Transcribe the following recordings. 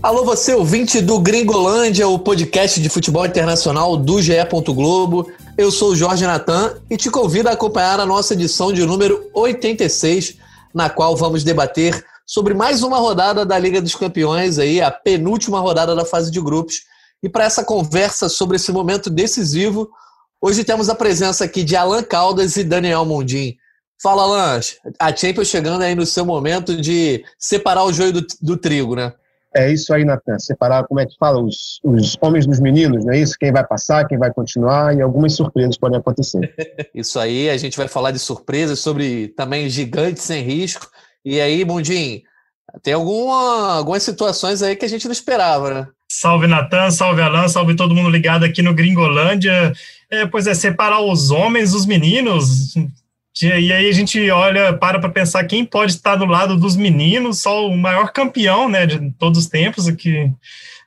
Alô, você ouvinte do Gringolândia, o podcast de futebol internacional do GE. Globo. Eu sou o Jorge Natan e te convido a acompanhar a nossa edição de número 86, na qual vamos debater sobre mais uma rodada da Liga dos Campeões, aí, a penúltima rodada da fase de grupos. E para essa conversa sobre esse momento decisivo, hoje temos a presença aqui de Alan Caldas e Daniel Mundim. Fala, Alan, a Champions chegando aí no seu momento de separar o joio do, do trigo, né? É isso aí, Natan. Separar, como é que fala, os, os homens dos meninos, não é isso? Quem vai passar, quem vai continuar e algumas surpresas podem acontecer. isso aí, a gente vai falar de surpresas, sobre também gigantes sem risco. E aí, Mundim, tem alguma, algumas situações aí que a gente não esperava, né? Salve Natan, salve Alan, salve todo mundo ligado aqui no Gringolândia. É, pois é, separar os homens dos meninos, e aí a gente olha, para para pensar quem pode estar do lado dos meninos, só o maior campeão, né, de todos os tempos, que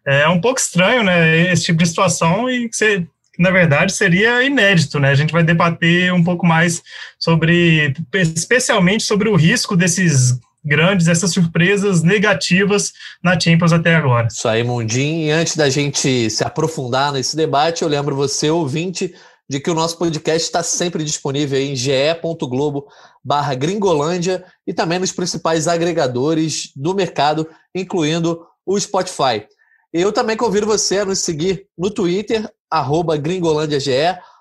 é um pouco estranho, né, esse tipo de situação e que na verdade seria inédito, né? A gente vai debater um pouco mais sobre, especialmente sobre o risco desses grandes, essas surpresas negativas na Champions até agora. Isso aí, Mundim. E antes da gente se aprofundar nesse debate, eu lembro você, ouvinte, de que o nosso podcast está sempre disponível em ge.globo barra gringolândia e também nos principais agregadores do mercado, incluindo o Spotify. Eu também convido você a nos seguir no Twitter, arroba gringolândiage,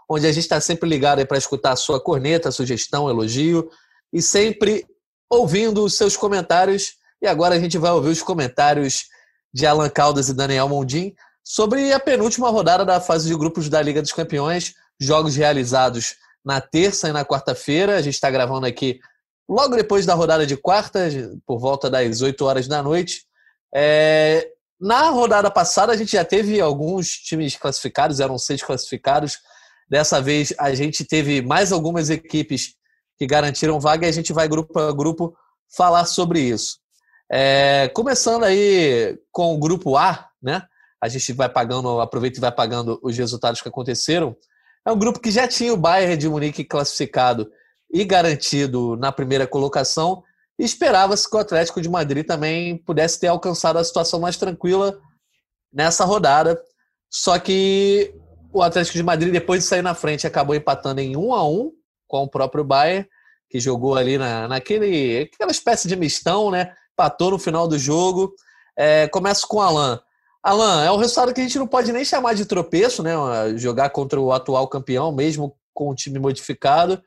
onde a gente está sempre ligado para escutar a sua corneta, sugestão, elogio e sempre ouvindo os seus comentários. E agora a gente vai ouvir os comentários de Alan Caldas e Daniel Mondim sobre a penúltima rodada da fase de grupos da Liga dos Campeões, jogos realizados na terça e na quarta-feira. A gente está gravando aqui logo depois da rodada de quarta, por volta das 8 horas da noite. É... Na rodada passada, a gente já teve alguns times classificados, eram seis classificados. Dessa vez, a gente teve mais algumas equipes que garantiram vaga e a gente vai grupo a grupo falar sobre isso. É... Começando aí com o grupo A, né? A gente vai pagando, aproveita e vai pagando os resultados que aconteceram. É um grupo que já tinha o Bayern de Munique classificado e garantido na primeira colocação. E esperava-se que o Atlético de Madrid também pudesse ter alcançado a situação mais tranquila nessa rodada. Só que o Atlético de Madrid, depois de sair na frente, acabou empatando em 1 a 1 com o próprio Bayern, que jogou ali na, naquele aquela espécie de mistão, né? Empatou no final do jogo. É, começo com o Alain. Alan, é um resultado que a gente não pode nem chamar de tropeço, né? Jogar contra o atual campeão, mesmo com o time modificado.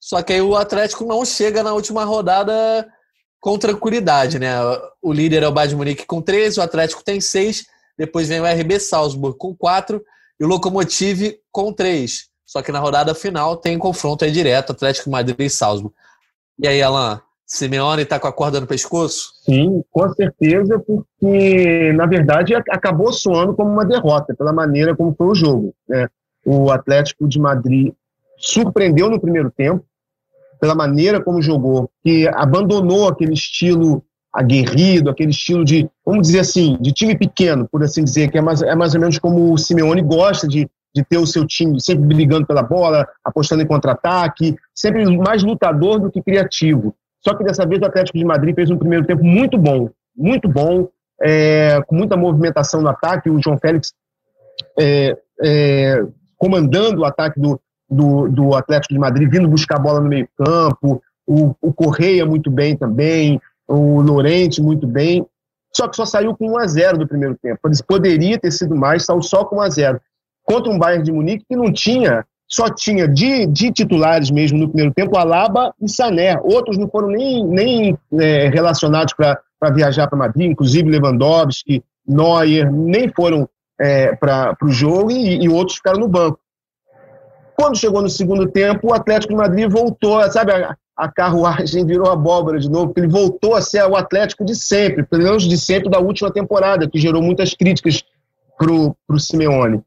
Só que aí o Atlético não chega na última rodada com tranquilidade, né? O líder é o Bayern Munique com 13, o Atlético tem 6, depois vem o RB Salzburg com 4 e o Lokomotiv com 3. Só que na rodada final tem confronto aí direto, Atlético Madrid e Salzburg. E aí, Alan, Simeone está com a corda no pescoço? Sim, com certeza, porque na verdade acabou soando como uma derrota, pela maneira como foi o jogo. Né? O Atlético de Madrid surpreendeu no primeiro tempo, pela maneira como jogou, que abandonou aquele estilo aguerrido, aquele estilo de, vamos dizer assim, de time pequeno, por assim dizer, que é mais, é mais ou menos como o Simeone gosta de, de ter o seu time sempre brigando pela bola, apostando em contra-ataque, sempre mais lutador do que criativo. Só que dessa vez o Atlético de Madrid fez um primeiro tempo muito bom, muito bom, é, com muita movimentação no ataque. O João Félix é, é, comandando o ataque do, do, do, Atlético de Madrid, vindo buscar a bola no meio-campo. O, o Correia muito bem também, o Lorente muito bem. Só que só saiu com 1 a 0 do primeiro tempo. Poderia ter sido mais, saiu só com 1 a 0 contra um Bayern de Munique que não tinha só tinha de, de titulares mesmo no primeiro tempo Alaba e Sané. Outros não foram nem, nem é, relacionados para viajar para Madrid, inclusive Lewandowski, Neuer, nem foram é, para o jogo e, e, outros ficaram no banco. Quando chegou no segundo tempo, o Atlético de Madrid voltou, sabe, a, a carruagem virou abóbora de novo, porque ele voltou a ser o Atlético de sempre, pelo menos de sempre da última temporada, que gerou muitas críticas para o Simeone.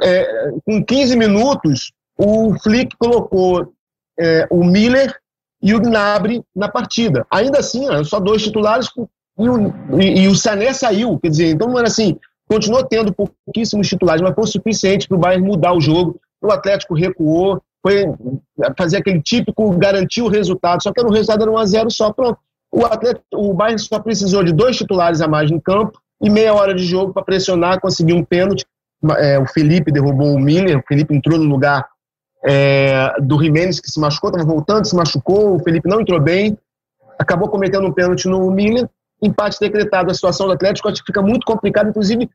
É, com 15 minutos, o Flick colocou é, o Miller e o Gnabry na partida. Ainda assim, só dois titulares e o, e, e o Sané saiu. Quer dizer, então não era assim, continuou tendo pouquíssimos titulares, mas foi o suficiente para o Bayern mudar o jogo. O Atlético recuou foi fazer aquele típico garantir o resultado, só que o resultado era 1 a 0 só, pronto. O, atleta, o Bayern só precisou de dois titulares a mais no campo e meia hora de jogo para pressionar, conseguir um pênalti. É, o Felipe derrubou o Miller, o Felipe entrou no lugar é, do Jimenez, que se machucou, estava voltando, se machucou, o Felipe não entrou bem, acabou cometendo um pênalti no Miller, empate decretado. A situação do Atlético acho que fica muito complicada, inclusive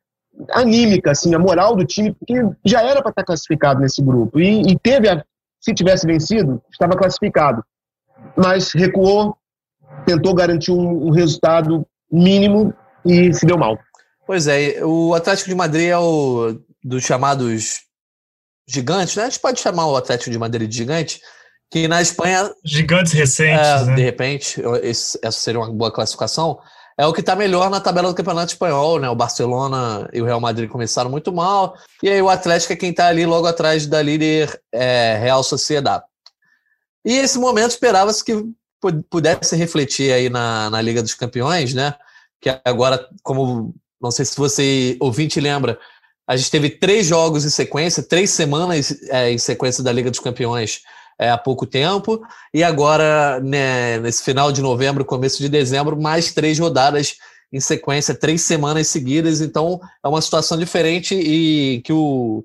anímica, assim, a moral do time, porque já era para estar classificado nesse grupo. E, e teve, a, se tivesse vencido, estava classificado. Mas recuou, tentou garantir um, um resultado mínimo e se deu mal. Pois é, o Atlético de Madrid é o dos chamados gigantes, né? A gente pode chamar o Atlético de Madrid de gigante, que na Espanha. Gigantes recentes. É, né? De repente, esse, essa seria uma boa classificação. É o que está melhor na tabela do Campeonato Espanhol, né? O Barcelona e o Real Madrid começaram muito mal, e aí o Atlético é quem está ali logo atrás da líder é, Real Sociedade. E esse momento esperava-se que pudesse refletir aí na, na Liga dos Campeões, né? Que agora, como não sei se você ouvinte lembra, a gente teve três jogos em sequência, três semanas é, em sequência da Liga dos Campeões é, há pouco tempo, e agora, né, nesse final de novembro, começo de dezembro, mais três rodadas em sequência, três semanas seguidas, então é uma situação diferente e que o,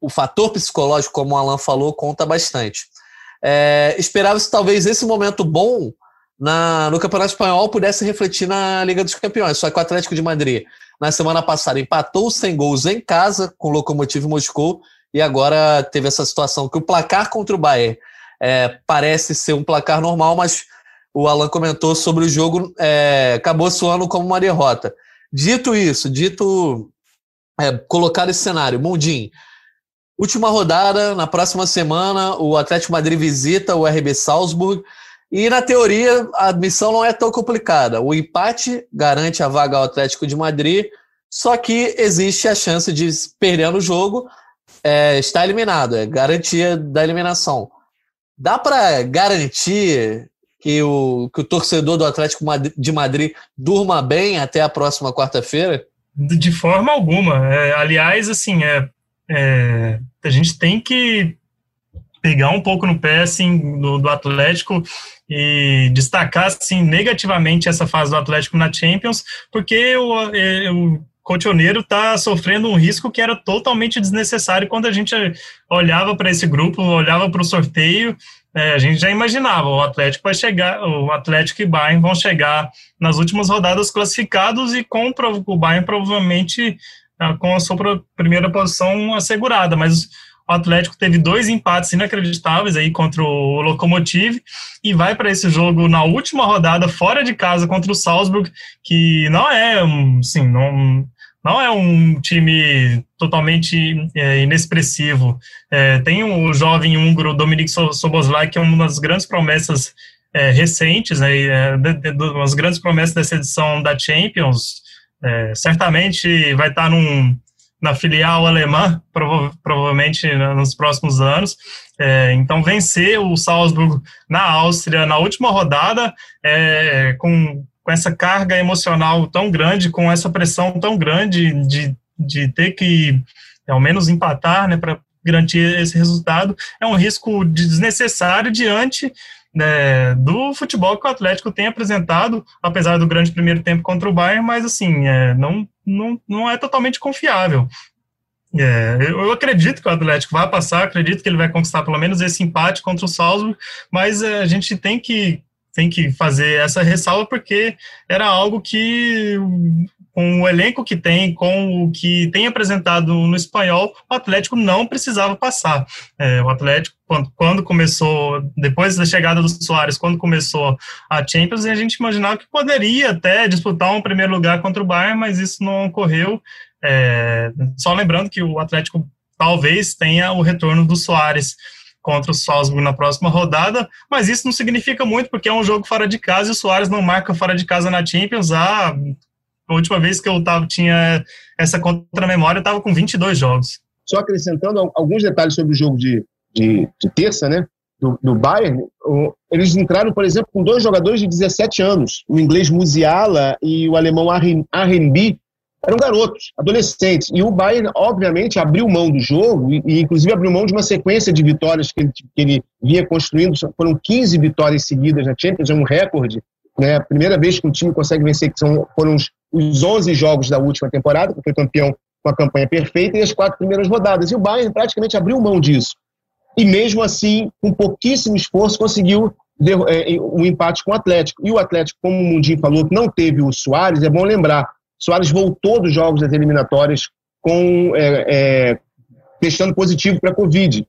o fator psicológico, como o Alan falou, conta bastante. É, Esperava-se talvez esse momento bom na, no Campeonato Espanhol pudesse refletir na Liga dos Campeões, só que o Atlético de Madrid, na semana passada, empatou sem gols em casa com o Lokomotiv Moscou e agora teve essa situação que o placar contra o Bayern é, parece ser um placar normal, mas o Alan comentou sobre o jogo, é, acabou soando como uma derrota. Dito isso, dito é, colocar esse cenário, Mundim, última rodada, na próxima semana, o Atlético Madrid visita o RB Salzburg. E na teoria, a missão não é tão complicada. O empate garante a vaga ao Atlético de Madrid, só que existe a chance de, perdendo o jogo, é, está eliminado, é garantia da eliminação. Dá para garantir que o, que o torcedor do Atlético de Madrid durma bem até a próxima quarta-feira? De forma alguma. É, aliás, assim, é, é, a gente tem que pegar um pouco no pé assim, do, do Atlético e destacar assim, negativamente essa fase do Atlético na Champions, porque o, o Cotioneiro está sofrendo um risco que era totalmente desnecessário quando a gente olhava para esse grupo, olhava para o sorteio, é, a gente já imaginava, o Atlético vai chegar, o Atlético e Bayern vão chegar nas últimas rodadas classificados e com o Bayern provavelmente ah, com a sua primeira posição assegurada, mas o Atlético teve dois empates inacreditáveis aí contra o Lokomotiv e vai para esse jogo na última rodada fora de casa contra o Salzburg, que não é, assim, não não é um time totalmente é, inexpressivo. É, tem o jovem húngaro Dominik Soboslai, que é uma das grandes promessas é, recentes, né, é, uma das grandes promessas dessa edição da Champions. É, certamente vai estar num, na filial alemã, prova provavelmente nos próximos anos. É, então, vencer o Salzburg na Áustria na última rodada, é, com com essa carga emocional tão grande, com essa pressão tão grande de, de ter que, ao menos, empatar, né, para garantir esse resultado, é um risco desnecessário diante né, do futebol que o Atlético tem apresentado, apesar do grande primeiro tempo contra o Bayern, mas assim, é, não, não, não é totalmente confiável. É, eu acredito que o Atlético vai passar, acredito que ele vai conquistar pelo menos esse empate contra o Salzburg, mas é, a gente tem que tem que fazer essa ressalva porque era algo que com o elenco que tem, com o que tem apresentado no espanhol, o Atlético não precisava passar. É, o Atlético, quando, quando, começou, depois da chegada do Soares, quando começou a Champions, a gente imaginava que poderia até disputar um primeiro lugar contra o Bayern, mas isso não ocorreu. É, só lembrando que o Atlético talvez tenha o retorno do Soares contra o Salzburg na próxima rodada, mas isso não significa muito, porque é um jogo fora de casa e o Soares não marca fora de casa na Champions. Ah, a última vez que eu tava, tinha essa contra memória, eu estava com 22 jogos. Só acrescentando alguns detalhes sobre o jogo de, de, de terça, né? Do, do, Bayern, eles entraram, por exemplo, com dois jogadores de 17 anos, o inglês Musiala e o alemão Arrenby, eram garotos, adolescentes. E o Bayern, obviamente, abriu mão do jogo e, e inclusive, abriu mão de uma sequência de vitórias que ele, que ele vinha construindo. Foram 15 vitórias seguidas na Champions, é um recorde. Né? A primeira vez que um time consegue vencer, que são, foram os, os 11 jogos da última temporada, que foi campeão com a campanha perfeita, e as quatro primeiras rodadas. E o Bayern praticamente abriu mão disso. E mesmo assim, com pouquíssimo esforço, conseguiu é, um empate com o Atlético. E o Atlético, como o Mundinho falou, não teve o Soares, é bom lembrar, Soares voltou dos jogos das eliminatórias com é, é, testando positivo para a Covid,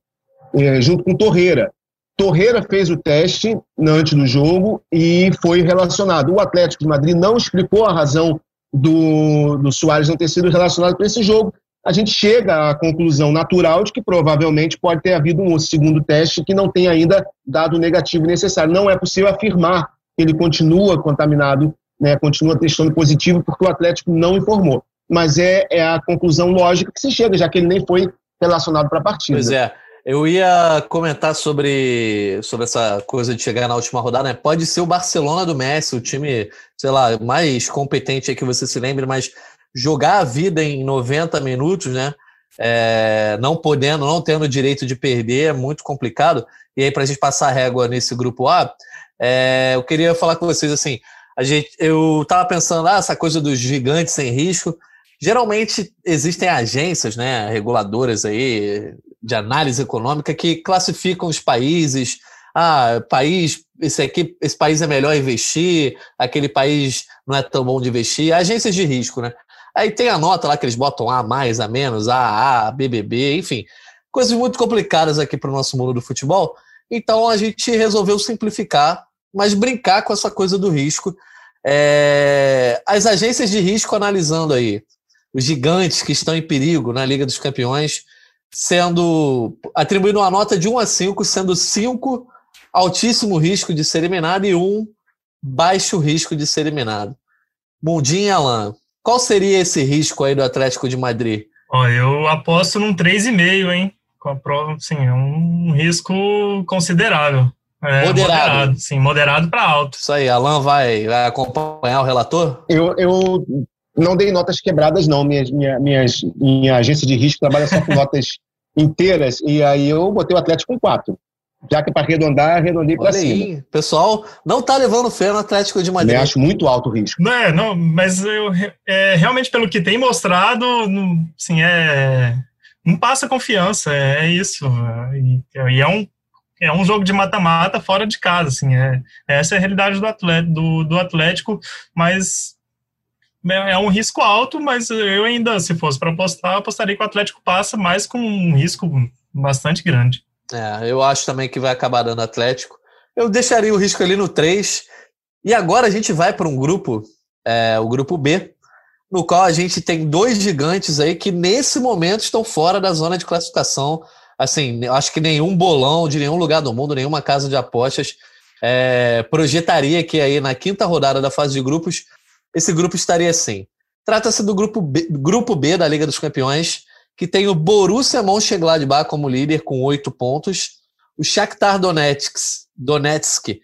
é, junto com Torreira. Torreira fez o teste antes do jogo e foi relacionado. O Atlético de Madrid não explicou a razão do, do Soares não ter sido relacionado para esse jogo. A gente chega à conclusão natural de que provavelmente pode ter havido um segundo teste que não tem ainda dado o negativo necessário. Não é possível afirmar que ele continua contaminado né, continua testando positivo porque o Atlético não informou. Mas é, é a conclusão lógica que se chega, já que ele nem foi relacionado para a partida. Pois é. Eu ia comentar sobre, sobre essa coisa de chegar na última rodada, né? Pode ser o Barcelona do Messi, o time, sei lá, mais competente que você se lembre, mas jogar a vida em 90 minutos, né? É, não podendo, não tendo direito de perder, é muito complicado. E aí, para a gente passar régua nesse grupo A, é, eu queria falar com vocês assim: a gente, eu estava pensando, ah, essa coisa dos gigantes sem risco. Geralmente existem agências, né, reguladoras aí de análise econômica que classificam os países. Ah, país, esse aqui, esse país é melhor investir, aquele país não é tão bom de investir. Agências de risco, né? Aí tem a nota lá que eles botam A mais, A menos, A, A, BBB, enfim. Coisas muito complicadas aqui para o nosso mundo do futebol. Então a gente resolveu simplificar mas brincar com essa coisa do risco. É, as agências de risco analisando aí os gigantes que estão em perigo na Liga dos Campeões, sendo atribuindo uma nota de 1 a 5, sendo 5 altíssimo risco de ser eliminado e 1 baixo risco de ser eliminado. Mundinho e Alan, qual seria esse risco aí do Atlético de Madrid? Ó, eu aposto num 3,5, hein? Com a prova, sim, é um risco considerável. É, moderado. moderado. Sim, moderado para alto. Isso aí, Alan vai, vai acompanhar o relator? Eu, eu não dei notas quebradas, não. Minhas, minha, minhas, minha agência de risco trabalha só com notas inteiras, e aí eu botei o Atlético com quatro. Já que é para arredondar, arredondei para cima. pessoal não tá levando fé no Atlético de Madrid. Eu acho muito alto o risco. Não, é, não mas eu, é, realmente, pelo que tem mostrado, sim, é, não passa confiança, é, é isso. E, e é um é um jogo de mata-mata fora de casa, assim, é, essa é a realidade do, atleta, do, do Atlético, mas é, é um risco alto, mas eu ainda, se fosse para apostar, apostaria que o Atlético passa, mas com um risco bastante grande. É, eu acho também que vai acabar dando Atlético. Eu deixaria o risco ali no 3. E agora a gente vai para um grupo, é, o grupo B, no qual a gente tem dois gigantes aí que nesse momento estão fora da zona de classificação assim, acho que nenhum bolão de nenhum lugar do mundo, nenhuma casa de apostas é, projetaria que aí na quinta rodada da fase de grupos esse grupo estaria assim. Trata-se do grupo B, grupo B da Liga dos Campeões, que tem o Borussia Mönchengladbach como líder com oito pontos, o Shakhtar Donetsk, Donetsk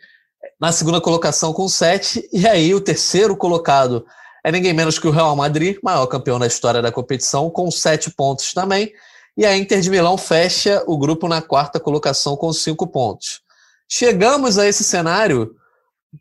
na segunda colocação com sete, e aí o terceiro colocado é ninguém menos que o Real Madrid, maior campeão da história da competição, com sete pontos também. E a Inter de Milão fecha o grupo na quarta colocação com cinco pontos. Chegamos a esse cenário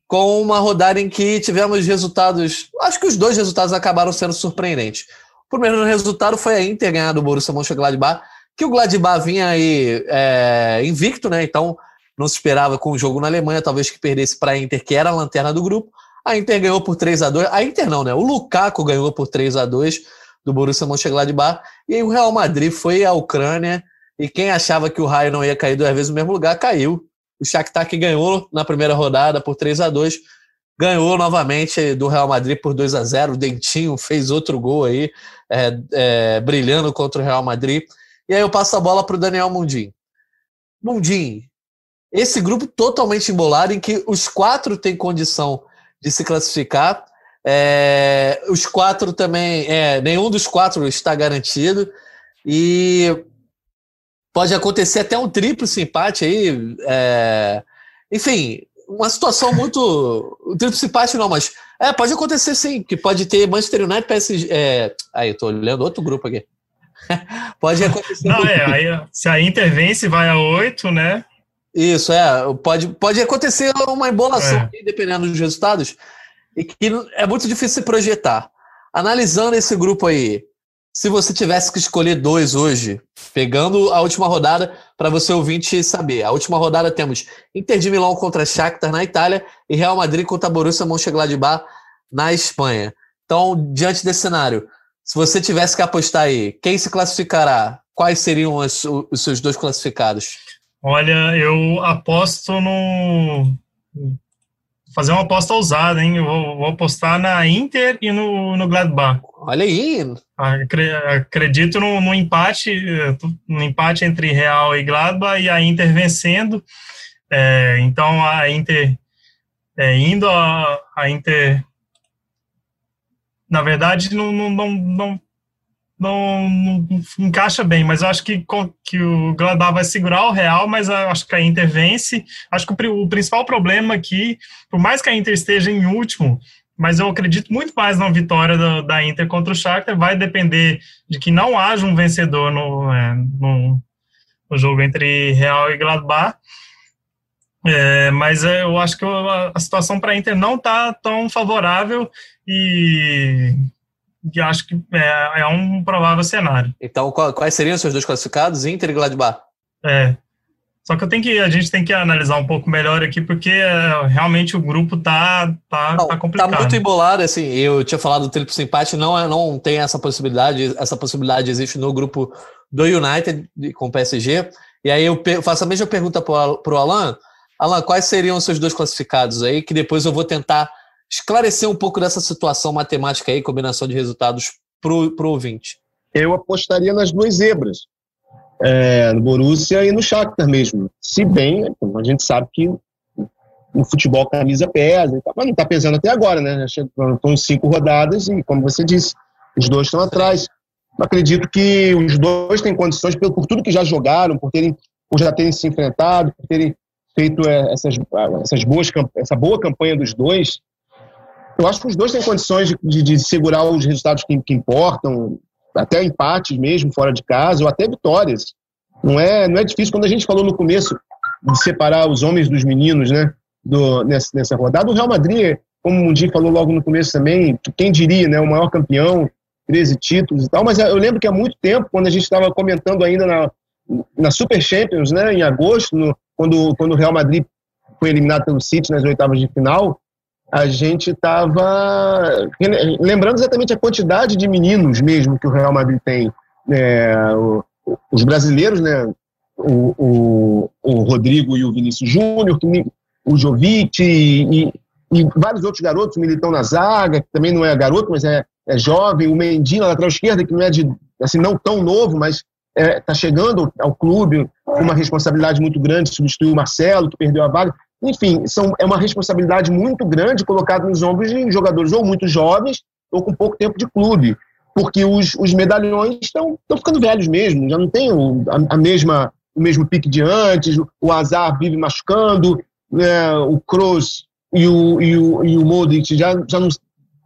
com uma rodada em que tivemos resultados. Acho que os dois resultados acabaram sendo surpreendentes. O primeiro resultado foi a Inter ganhar do Borussia Mönchengladbach, que o Gladbach vinha aí é, invicto, né? Então não se esperava com o jogo na Alemanha, talvez que perdesse para a Inter, que era a lanterna do grupo. A Inter ganhou por 3 a 2 A Inter não, né? O Lukaku ganhou por 3 a 2 do Borussia Mönchengladbach. E aí o Real Madrid foi à Ucrânia e quem achava que o Raio não ia cair duas vezes no mesmo lugar, caiu. O Shakhtar que ganhou na primeira rodada por 3 a 2 ganhou novamente do Real Madrid por 2 a 0 O Dentinho fez outro gol aí, é, é, brilhando contra o Real Madrid. E aí eu passo a bola para o Daniel Mundim. Mundim, esse grupo totalmente embolado em que os quatro têm condição de se classificar é, os quatro também, é, nenhum dos quatro está garantido. E pode acontecer até um triplo empate aí. É, enfim, uma situação muito. O tríplice empate não, mas. É, pode acontecer sim, que pode ter Manchester United PSG. É, aí, eu tô olhando outro grupo aqui. pode acontecer. Não, é, aí, se a Inter vence, vai a 8, né? Isso, é. Pode, pode acontecer uma embolação, é. dependendo dos resultados, e que é muito difícil se projetar. Analisando esse grupo aí, se você tivesse que escolher dois hoje, pegando a última rodada para você ouvinte saber. A última rodada temos Inter de Milão contra Shakhtar na Itália e Real Madrid contra Borussia Mönchengladbach na Espanha. Então, diante desse cenário, se você tivesse que apostar aí, quem se classificará? Quais seriam os, os seus dois classificados? Olha, eu aposto no fazer uma aposta ousada, hein? Eu vou, vou apostar na Inter e no, no Gladbach. Olha aí. Acredito no, no, empate, no empate entre Real e Gladbach e a Inter vencendo. É, então a Inter é, indo a, a Inter na verdade não, não, não, não não, não, encaixa bem, mas eu acho que, que o Gladbach vai segurar o Real, mas acho que a Inter vence. Acho que o, o, principal problema aqui, por mais que a Inter esteja em último, mas eu acredito muito mais na vitória da, da Inter contra o Shakhtar, vai depender de que não haja um vencedor no, é, no, no jogo entre Real e Gladbach. É, mas eu acho que a situação para a Inter não está tão favorável e que acho que é, é um provável cenário. Então, quais seriam os seus dois classificados, Inter e Gladbach? É. Só que eu tenho que a gente tem que analisar um pouco melhor aqui porque é, realmente o grupo tá tá, não, tá complicado. Tá muito embolado, assim. Eu tinha falado do triplo empate, não é, não tem essa possibilidade. Essa possibilidade existe no grupo do United com o PSG. E aí eu faço a mesma pergunta para o Alan. Alan, quais seriam os seus dois classificados aí? Que depois eu vou tentar esclarecer um pouco dessa situação matemática aí, combinação de resultados para o ouvinte. Eu apostaria nas duas zebras, é, no Borussia e no Shakhtar mesmo. Se bem, a gente sabe que no futebol camisa pesa, mas não está pesando até agora, né? Estão cinco rodadas e, como você disse, os dois estão atrás. acredito que os dois têm condições, por, por tudo que já jogaram, por, terem, por já terem se enfrentado, por terem feito é, essas, essas boas, essa boa campanha dos dois, eu acho que os dois têm condições de, de, de segurar os resultados que, que, importam, até empates mesmo, fora de casa, ou até vitórias. Não é, não é difícil. Quando a gente falou no começo de separar os homens dos meninos, né, do, nessa, nessa rodada, o Real Madrid, como o Mundi falou logo no começo também, quem diria, né, o maior campeão, 13 títulos e tal, mas eu lembro que há muito tempo, quando a gente estava comentando ainda na, na Super Champions, né, em agosto, no, quando, quando o Real Madrid foi eliminado pelo City nas oitavas de final, a gente estava lembrando exatamente a quantidade de meninos mesmo que o Real Madrid tem. É, os brasileiros, né? O, o, o, Rodrigo e o Vinícius Júnior, o Jovic e, e, vários outros garotos, o Militão na zaga, que também não é garoto, mas é, é jovem, o Mendy na lateral esquerda, que não é de assim, não tão novo, mas está é, tá chegando ao clube com uma responsabilidade muito grande, substituiu o Marcelo, que perdeu a vaga. Enfim, são, é uma responsabilidade muito grande colocada nos ombros de jogadores ou muito jovens ou com pouco tempo de clube, porque os, os medalhões estão ficando velhos mesmo, já não tem o, a, a, mesma, o mesmo pique de antes, o Azar vive machucando, né, o Kroos e o, e o, e o Modric já, já não,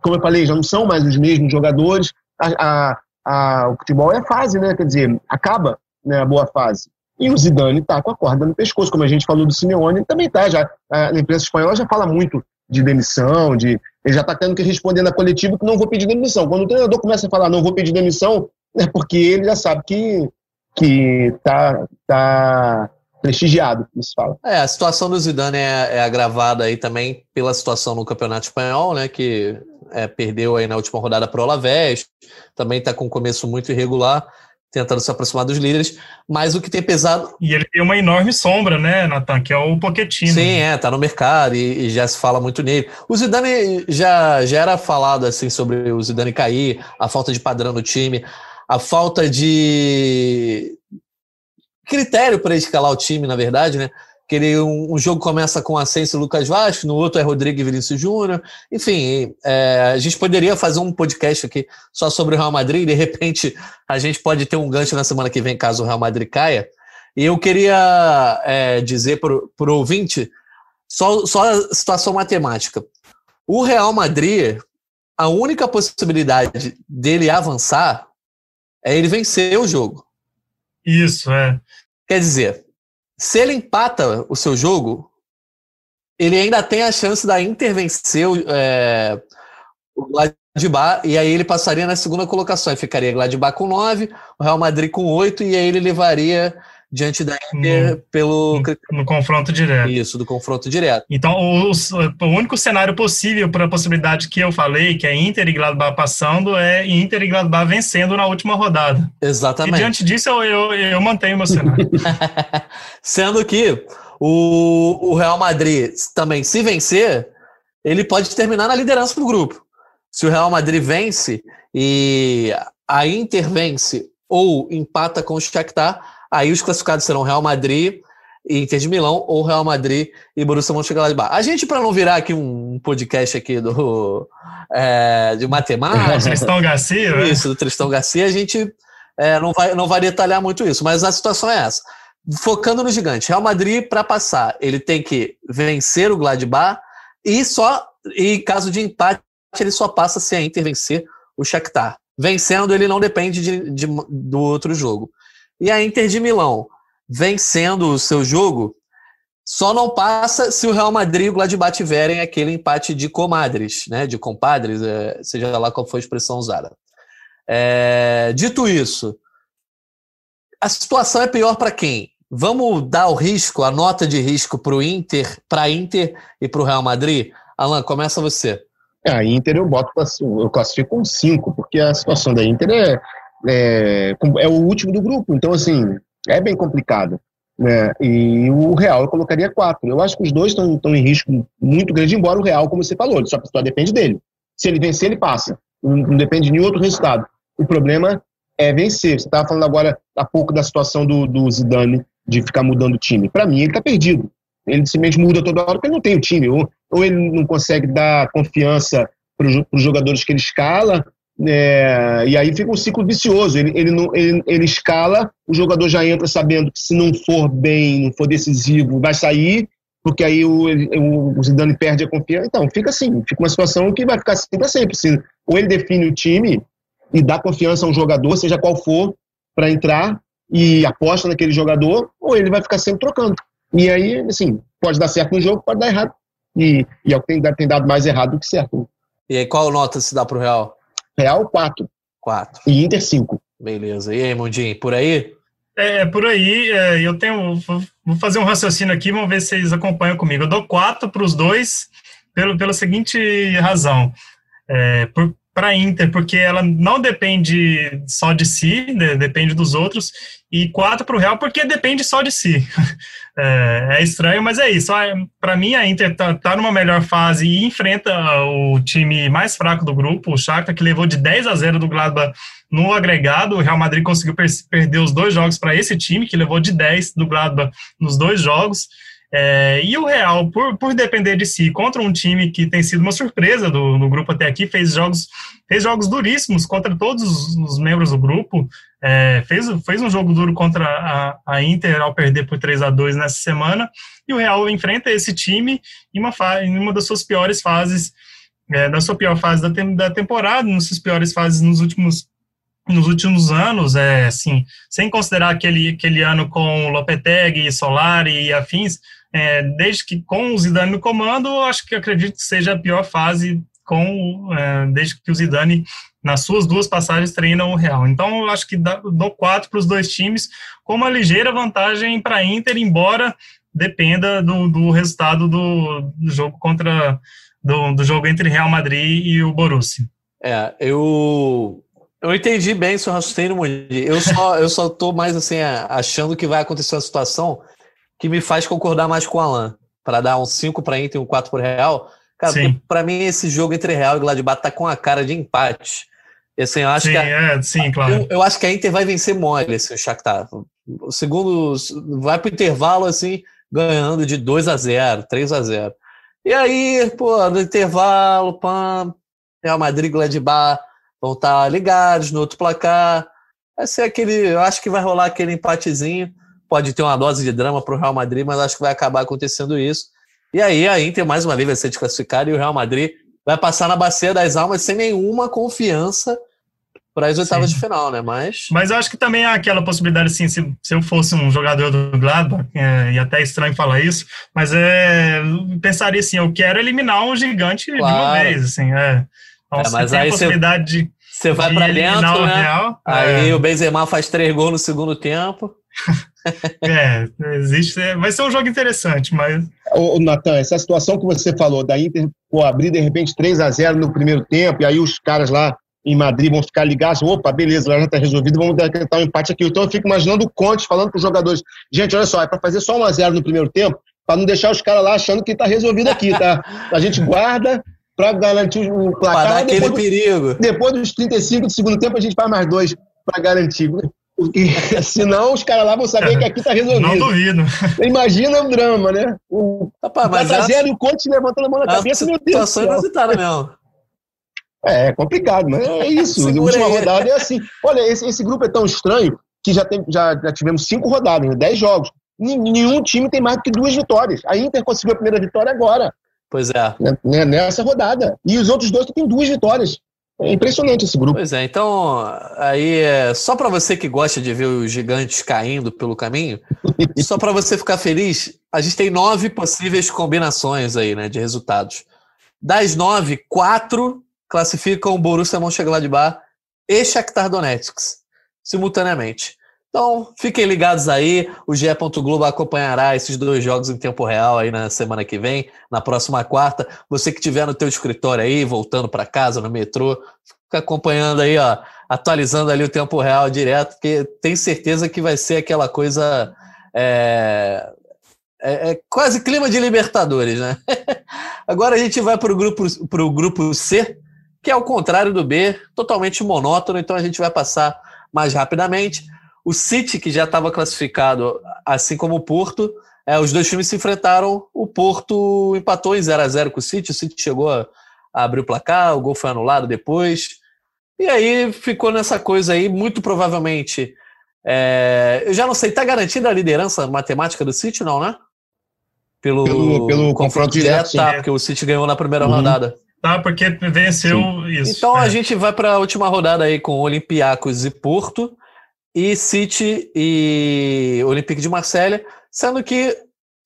como eu falei, já não são mais os mesmos jogadores. A, a, a, o futebol é fase, né? Quer dizer, acaba né, a boa fase. E o Zidane está com a corda no pescoço, como a gente falou do Simeone, também está. Já, a imprensa espanhola já fala muito de demissão, de ele já está tendo que responder na coletiva que não vou pedir demissão. Quando o treinador começa a falar não vou pedir demissão, é porque ele já sabe que que tá, tá prestigiado, como se fala. É, a situação do Zidane é, é agravada aí também pela situação no Campeonato Espanhol, né, que é, perdeu aí na última rodada para o Alavés, também está com um começo muito irregular tentando se aproximar dos líderes, mas o que tem pesado... E ele tem uma enorme sombra, né, Natan, que é o Pochettino. Sim, é, tá no mercado e, e, já se fala muito nele. O Zidane já, já era falado, assim, sobre o Zidane cair, a falta de padrão no time, a falta de critério para escalar o time, na verdade, né, que ele, um, um, jogo começa com Ascenso e Lucas Vasco, no outro é Rodrigo e Vinícius Júnior. Enfim, é, a gente poderia fazer um podcast aqui só sobre o Real Madrid, de repente a gente pode ter um gancho na semana que vem, caso o Real Madrid caia. E eu queria é, dizer para o ouvinte só, só a situação matemática. O Real Madrid, a única possibilidade dele avançar é ele vencer o jogo. Isso, é. Quer dizer, se ele empata o seu jogo, ele ainda tem a chance da Inter vencer é, o Gladbach, e aí ele passaria na segunda colocação. Aí ficaria Gladbach com 9, o Real Madrid com 8, e aí ele levaria diante da Inter no, pelo. No, no, confronto direto. Isso, do confronto direto. Então, o, o único cenário possível para a possibilidade que eu falei, que é Inter e Gladbach passando, é Inter e Gladbach vencendo na última rodada. Exatamente. E diante disso, eu, eu, eu mantenho meu cenário. Sendo que o, o Real Madrid também, se vencer, ele pode terminar na liderança do grupo. Se o Real Madrid vence e a Inter vence ou empata com o Shakhtar, Aí os classificados serão Real Madrid e Inter de Milão ou Real Madrid e Borussia Mönchengladbach. A gente, para não virar aqui um podcast aqui do, é, de matemática... Tristão Garcia, né? Isso, do Tristão Garcia, a gente é, não, vai, não vai detalhar muito isso, mas a situação é essa. Focando no gigante, Real Madrid, para passar, ele tem que vencer o Gladbach e só, e caso de empate, ele só passa se a Inter vencer o Shakhtar. Vencendo, ele não depende de, de, do outro jogo. E a Inter de Milão, vencendo o seu jogo, só não passa se o Real Madrid e o Gladbach tiverem aquele empate de comadres, né? De compadres, é, seja lá qual for a expressão usada. É, dito isso, a situação é pior para quem? Vamos dar o risco, a nota de risco para o Inter, para Inter e para o Real Madrid? Alan, começa você. É, a Inter eu boto, eu classifico com 5, porque a situação da Inter é é, é o último do grupo, então assim, é bem complicado. Né? E o Real eu colocaria quatro. Eu acho que os dois estão em risco muito grande, embora o Real, como você falou, só, só depende dele. Se ele vencer, ele passa. Não, não depende de nenhum outro resultado. O problema é vencer. Você estava falando agora há pouco da situação do, do Zidane de ficar mudando o time. Para mim, ele está perdido. Ele simplesmente muda toda hora porque ele não tem o time. Ou, ou ele não consegue dar confiança para os jogadores que ele escala, é, e aí fica um ciclo vicioso. Ele, ele, não, ele, ele escala, o jogador já entra sabendo que se não for bem, não for decisivo, vai sair, porque aí o, o, Zidane perde a confiança. Então, fica assim, fica uma situação que vai ficar assim para sempre. Ou ele define o time e dá confiança a um jogador, seja qual for, para entrar e aposta naquele jogador, ou ele vai ficar sempre trocando. E aí, assim, pode dar certo no jogo, pode dar errado. E, e é o que tem, tem dado mais errado do que certo. E aí, qual nota se dá para o Real? Real 4. 4. E Inter 5. Beleza. E aí, Mundinho, por aí? É, é por aí. É, eu tenho. Vou fazer um raciocínio aqui, vamos ver se vocês acompanham comigo. Eu dou 4 para os dois, pelo, pela seguinte razão. É, para a Inter, porque ela não depende só de si, né, depende dos outros, e quatro para o Real, porque depende só de si. É, é estranho, mas é isso. Para mim, a Inter está tá numa melhor fase e enfrenta o time mais fraco do grupo, o Shakhtar, que levou de 10 a 0 do Gladbach no agregado. O Real Madrid conseguiu per perder os dois jogos para esse time, que levou de 10 do Gladbach nos dois jogos. É, e o Real, por, por depender de si, contra um time que tem sido uma surpresa do, grupo até aqui, fez jogos, fez jogos duríssimos contra todos os, os membros do grupo, é, fez, fez um jogo duro contra a, a, Inter ao perder por 3 a 2 nessa semana, e o Real enfrenta esse time em uma, em uma das suas piores fases, é, na sua pior fase da, da temporada, nas suas piores fases nos últimos nos últimos anos, é assim, sem considerar aquele, aquele ano com Lopetegui, Solari e afins, é, desde que com o Zidane no comando, acho que acredito que seja a pior fase com é, desde que o Zidane nas suas duas passagens treinam o Real. Então, eu acho que dá, dou quatro para os dois times, com uma ligeira vantagem para a Inter, embora dependa do, do resultado do, do, jogo contra do, do jogo entre Real Madrid e o Borussia. É, eu eu entendi bem seu raciocínio, Eu só eu só tô mais assim achando que vai acontecer uma situação que me faz concordar mais com o Alan. Para dar um 5 para Inter e um 4 para Real. Cara, para mim esse jogo entre Real e Gladbach tá com a cara de empate. E, assim, eu acho sim, que a, é, sim, claro. Eu, eu, acho que a Inter vai vencer mole assim, o Shakhtar. O segundo vai pro intervalo assim, ganhando de 2 a 0, 3 a 0. E aí, pô, no intervalo, pam, Real Madrid, Gladbach vão estar tá ligados no outro placar. Vai ser aquele, eu acho que vai rolar aquele empatezinho pode ter uma dose de drama para o Real Madrid, mas acho que vai acabar acontecendo isso. E aí a Inter mais uma vez vai ser desclassificada e o Real Madrid vai passar na bacia das almas sem nenhuma confiança para as oitavas Sim. de final, né? Mas. Mas eu acho que também há aquela possibilidade, assim, se, se eu fosse um jogador do Gladbach, é, e até é estranho falar isso, mas é, pensaria assim, eu quero eliminar um gigante claro. de uma vez, assim, é. Então, é, mas aí a possibilidade você, de. Você vai para dentro, né? Real, aí é. o Benzema faz três gols no segundo tempo. É, existe. É, vai ser um jogo interessante, mas. Ô, Natan, essa situação que você falou da Inter pô, abrir de repente 3 a 0 no primeiro tempo, e aí os caras lá em Madrid vão ficar ligados, opa, beleza, lá já está resolvido, vamos tentar um empate aqui. Então eu fico imaginando o Conte falando para os jogadores, gente, olha só, é para fazer só 1 a 0 no primeiro tempo, para não deixar os caras lá achando que está resolvido aqui, tá? A gente guarda para garantir o placar. Para dar aquele depois, perigo. Depois dos 35 do segundo tempo, a gente faz mais dois para garantir. Porque senão os caras lá vão saber que aqui está resolvido. Não duvido. Imagina o drama, né? O Rapaz, mas 4 0 e o Conte levantando a mão na cabeça, meu Deus. Situação inusitada mesmo. É, é complicado, mas é isso. A última rodada é assim. Olha, esse, esse grupo é tão estranho que já, tem, já, já tivemos cinco rodadas, né? dez jogos. Nenhum time tem mais do que duas vitórias. A Inter conseguiu a primeira vitória agora. Pois é. Né, né, nessa rodada. E os outros dois têm duas vitórias. É impressionante esse grupo. Pois é, então, aí é só para você que gosta de ver os gigantes caindo pelo caminho, só para você ficar feliz, a gente tem nove possíveis combinações aí, né, de resultados. Das nove, quatro classificam o Borussia Mönchengladbach e Shakhtar Donetsk simultaneamente. Então, fiquem ligados aí, o GE. Globo acompanhará esses dois jogos em tempo real aí na semana que vem, na próxima quarta. Você que estiver no teu escritório aí, voltando para casa, no metrô, fica acompanhando aí, ó, atualizando ali o tempo real direto, porque tem certeza que vai ser aquela coisa é, é, é quase clima de Libertadores, né? Agora a gente vai para o grupo, grupo C, que é o contrário do B, totalmente monótono, então a gente vai passar mais rapidamente. O City, que já estava classificado, assim como o Porto, é, os dois times se enfrentaram. O Porto empatou em 0 a 0 com o City, o City chegou a, a abrir o placar, o gol foi anulado depois. E aí ficou nessa coisa aí, muito provavelmente. É, eu já não sei, tá garantida a liderança matemática do City, não, né? Pelo, pelo, pelo confronto direto, tá, porque o City ganhou na primeira uhum. rodada. Tá, porque venceu Sim. isso. Então é. a gente vai para a última rodada aí com Olympiacos e Porto, e City e Olympique de Marselha, sendo que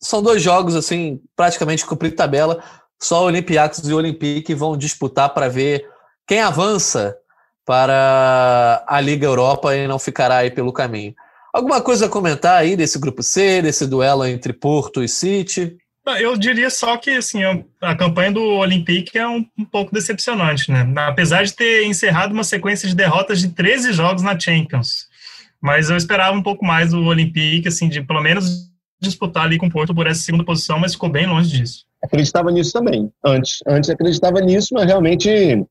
são dois jogos assim, praticamente cumprir tabela. Só Olympiacos e Olympique vão disputar para ver quem avança para a Liga Europa e não ficará aí pelo caminho. Alguma coisa a comentar aí desse grupo C, desse duelo entre Porto e City? Eu diria só que assim, a campanha do Olympique é um, um, pouco decepcionante, né? Apesar de ter encerrado uma sequência de derrotas de 13 jogos na Champions. Mas eu esperava um pouco mais do Olympique, assim, de pelo menos disputar ali com o Porto por essa segunda posição, mas ficou bem longe disso. Acreditava nisso também. Antes, antes acreditava nisso, mas realmente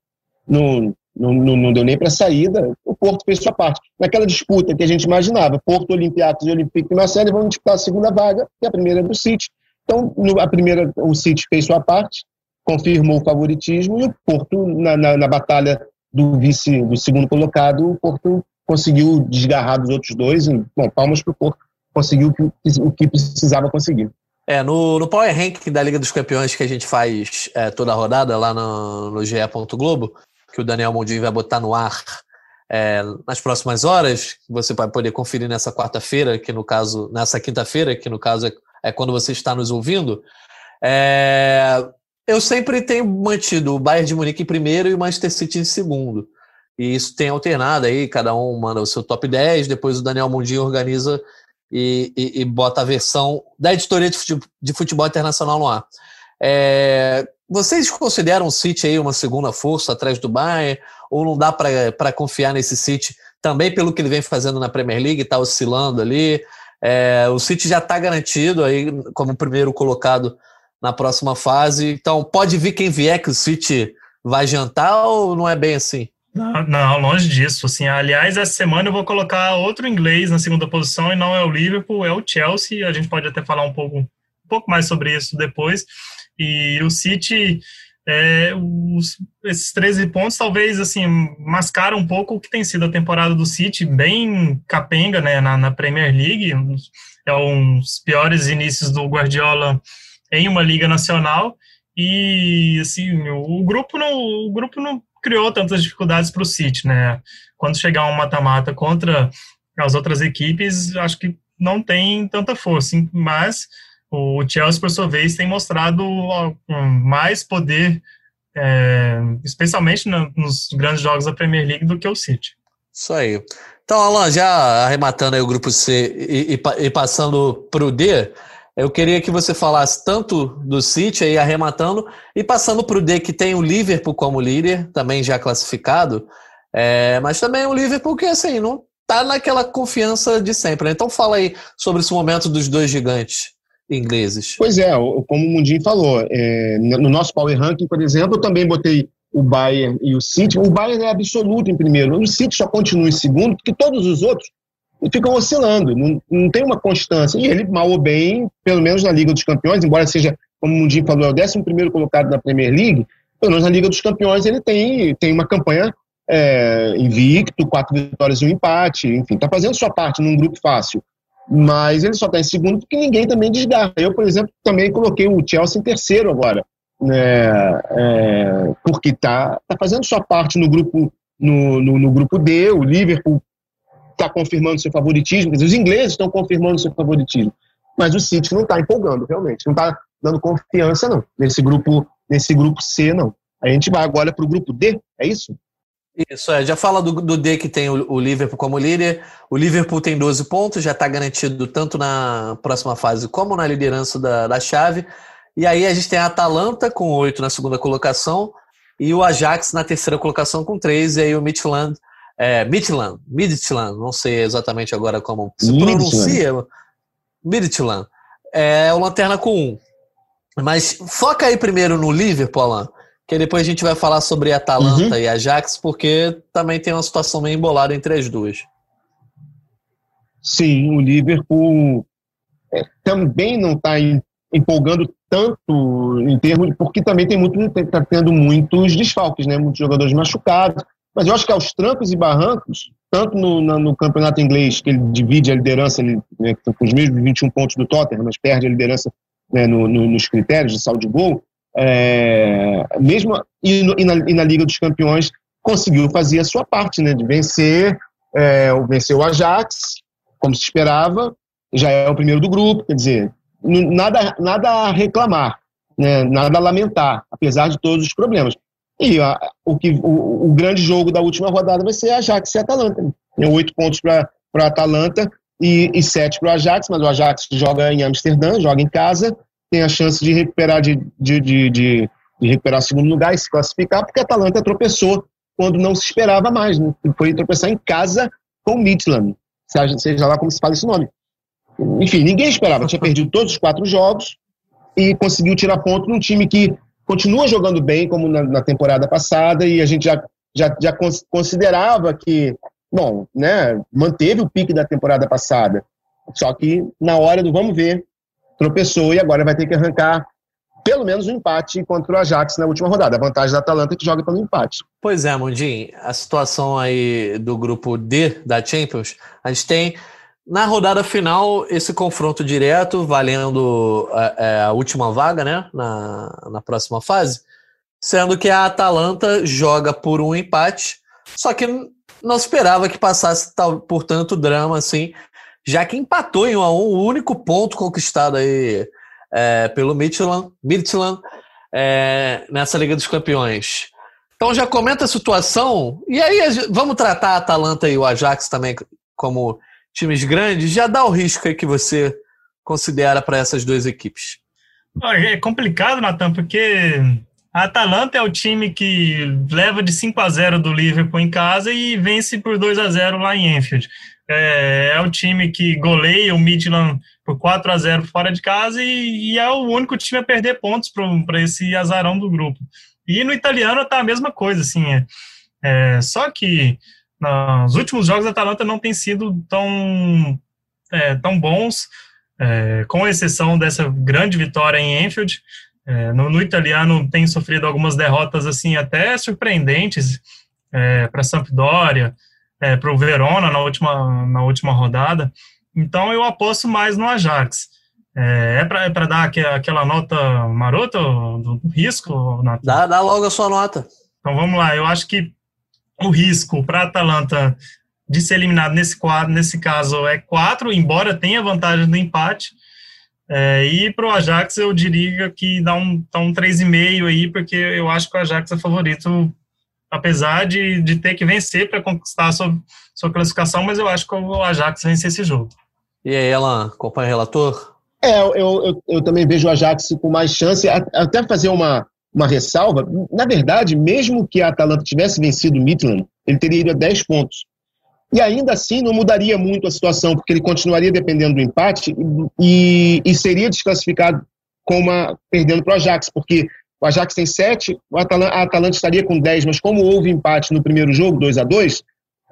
não, não, não, deu nem para saída. O Porto fez sua parte. Naquela disputa que a gente imaginava, Porto, Olympiacos e Olympique de Marseille vão disputar a segunda vaga, que é a primeira é do City então, no, a primeira, o City fez sua parte, confirmou o favoritismo e o Porto, na, na, na batalha do vice, do segundo colocado, o Porto conseguiu desgarrar dos outros dois. E, bom, palmas o Porto, conseguiu o que, o que precisava conseguir. É, no, no Power Rank da Liga dos Campeões que a gente faz é, toda a rodada lá no, no GE. Globo, que o Daniel Mondinho vai botar no ar é, nas próximas horas, você vai poder conferir nessa quarta-feira, que no caso, nessa quinta-feira, que no caso é é quando você está nos ouvindo, é, eu sempre tenho mantido o Bayern de Munique em primeiro e o Manchester City em segundo. E isso tem alternado aí, cada um manda o seu top 10, depois o Daniel Mundinho organiza e, e, e bota a versão da editoria de futebol, de futebol internacional no ar. É, vocês consideram o City aí uma segunda força atrás do Bayern? Ou não dá para confiar nesse City também pelo que ele vem fazendo na Premier League, está oscilando ali? É, o City já está garantido aí como primeiro colocado na próxima fase. Então, pode vir quem vier que o City vai jantar ou não é bem assim? Não, não, longe disso. Assim, aliás, essa semana eu vou colocar outro inglês na segunda posição e não é o Liverpool, é o Chelsea. A gente pode até falar um pouco, um pouco mais sobre isso depois. E o City é, os, esses 13 pontos talvez assim mascaram um pouco o que tem sido a temporada do City, bem capenga né, na, na Premier League. É um dos piores inícios do Guardiola em uma liga nacional e assim o grupo não o grupo não criou tantas dificuldades para o City, né? Quando chegar um mata-mata contra as outras equipes, acho que não tem tanta força, mas o Chelsea, por sua vez, tem mostrado mais poder, é, especialmente nos grandes jogos da Premier League, do que o City. Isso aí. Então, Alan, já arrematando o grupo C e, e, e passando para o D, eu queria que você falasse tanto do City aí arrematando e passando para o D que tem o Liverpool como líder, também já classificado, é, mas também o Liverpool que assim não tá naquela confiança de sempre. Né? Então fala aí sobre esse momento dos dois gigantes ingleses. Pois é, como o Mundinho falou, é, no nosso Power Ranking, por exemplo, eu também botei o Bayern e o City. O Bayern é absoluto em primeiro. O City só continua em segundo, porque todos os outros ficam oscilando, não, não tem uma constância. E ele, mal ou bem, pelo menos na Liga dos Campeões, embora seja, como o Mundinho falou, é o 11 colocado na Premier League, pelo menos na Liga dos Campeões ele tem, tem uma campanha é, invicto, quatro vitórias e um empate, enfim, está fazendo sua parte num grupo fácil. Mas ele só está em segundo porque ninguém também desgarra. Eu, por exemplo, também coloquei o Chelsea em terceiro agora né, é, porque está tá fazendo sua parte no grupo, no, no, no grupo D, o Liverpool está confirmando seu favoritismo, dizer, os ingleses estão confirmando seu favoritismo, mas o City não está empolgando, realmente, não está dando confiança, não, nesse grupo, nesse grupo C, não. A gente vai agora para o grupo D, é isso? Isso, é. Já fala do, do D que tem o, o, Liverpool como líder. O Liverpool tem 12 pontos, já está garantido tanto na próxima fase como na liderança da, da chave. E aí a gente tem a Atalanta com oito na segunda colocação e o Ajax na terceira colocação com três, e aí o Midland, é, Midland, Midland, não sei exatamente agora como se pronuncia, Midland, é o Lanterna com um. Mas foca aí primeiro no Liverpool, Alan, que depois a gente vai falar sobre Atalanta uhum. e Ajax, porque também tem uma situação meio embolada entre as duas. Sim, o Liverpool é, também não está empolgando tanto em termos, porque também tem muito, está tendo muitos desfalques, né? Muitos jogadores machucados. Mas eu acho que aos trancos e barrancos, tanto no, no campeonato inglês, que ele divide a liderança ele, né, com os mesmos 21 pontos do Tottenham, mas perde a liderança né, no, no, nos critérios de saldo de gol, é, mesmo e, no, e, na, e, na, Liga dos Campeões, conseguiu fazer a sua parte, né, de vencer, é, vencer o Ajax, como se esperava, já é o primeiro do grupo, quer dizer, nada, nada a reclamar, né? nada a lamentar, apesar de todos os problemas. E a, o, que, o, o, grande jogo da última rodada vai ser Ajax e Atalanta. Né? Oito pontos para a Atalanta e, sete para o Ajax, mas o Ajax joga em Amsterdã, joga em casa, tem a chance de recuperar, de, de, de, de, de recuperar segundo lugar e se classificar, porque a Atalanta tropeçou quando não se esperava mais. Né? Foi tropeçar em casa com o Midland, seja lá como se fala esse nome. Enfim, ninguém esperava. Tinha perdido todos os quatro jogos e conseguiu tirar ponto num time que continua jogando bem, como na, na temporada passada, e a gente já, já, já considerava que, bom, né, manteve o pique da temporada passada. Só que na hora do vamos ver, tropeçou e agora vai ter que arrancar pelo menos um empate contra o Ajax na última rodada. A vantagem da Atalanta é que joga pelo empate. Pois é, Mundim, a situação aí do grupo D da Champions, a gente tem na rodada final, esse confronto direto, valendo a, é, é, a, última vaga né, na, na próxima fase, sendo que a Atalanta joga por um empate, só que não esperava que passasse por tanto drama assim, já que empatou em 1 a 1 o único ponto conquistado aí é, pelo Midtjylland, Midtjylland é, nessa Liga dos Campeões. Então já comenta a situação, e aí vamos tratar a Atalanta e o Ajax também como times grandes, já dá o risco aí que você considera para essas duas equipes? É complicado, Natan, porque a Atalanta é o time que leva de 5 a 0 do Liverpool em casa e vence por 2 a 0 lá em Enfield. É, é o time que goleia o Midland por 4 a 0 fora de casa e, e é o único time a perder pontos para esse azarão do grupo. E no italiano tá a mesma coisa, assim. É, é só que nos últimos jogos, a Atalanta não tem sido tão, é, tão bons, é, com exceção dessa grande vitória em Enfield. É, no, no, italiano tem sofrido algumas derrotas assim até surpreendentes é, para Sampdoria, é, para o Verona na última, na última rodada. Então eu aposto mais no Ajax. É, é para dar aquela nota marota do, risco? Dá, dá logo a sua nota. Então vamos lá, eu acho que o risco para a Atalanta de ser eliminado nesse, quadro, nesse caso é 4, embora tenha vantagem do empate. É, e para o Ajax eu diria que dá um, dá um 3,5 aí, porque eu acho que o Ajax é favorito, apesar de, de ter que vencer para conquistar a sua, sua classificação, mas eu acho que o Ajax vence esse jogo. E aí, Alan, acompanha o relator? É, eu, eu, eu também vejo o Ajax com mais chance, até fazer uma, uma ressalva. Na verdade, mesmo que a Atalanta tivesse vencido o Midland, ele teria ido a 10 pontos. E ainda assim não mudaria muito a situação, porque ele continuaria dependendo do empate e, e seria desclassificado com uma, perdendo para o Ajax, porque o Ajax tem 7, a Atalanta estaria com 10, mas como houve empate no primeiro jogo, 2 a 2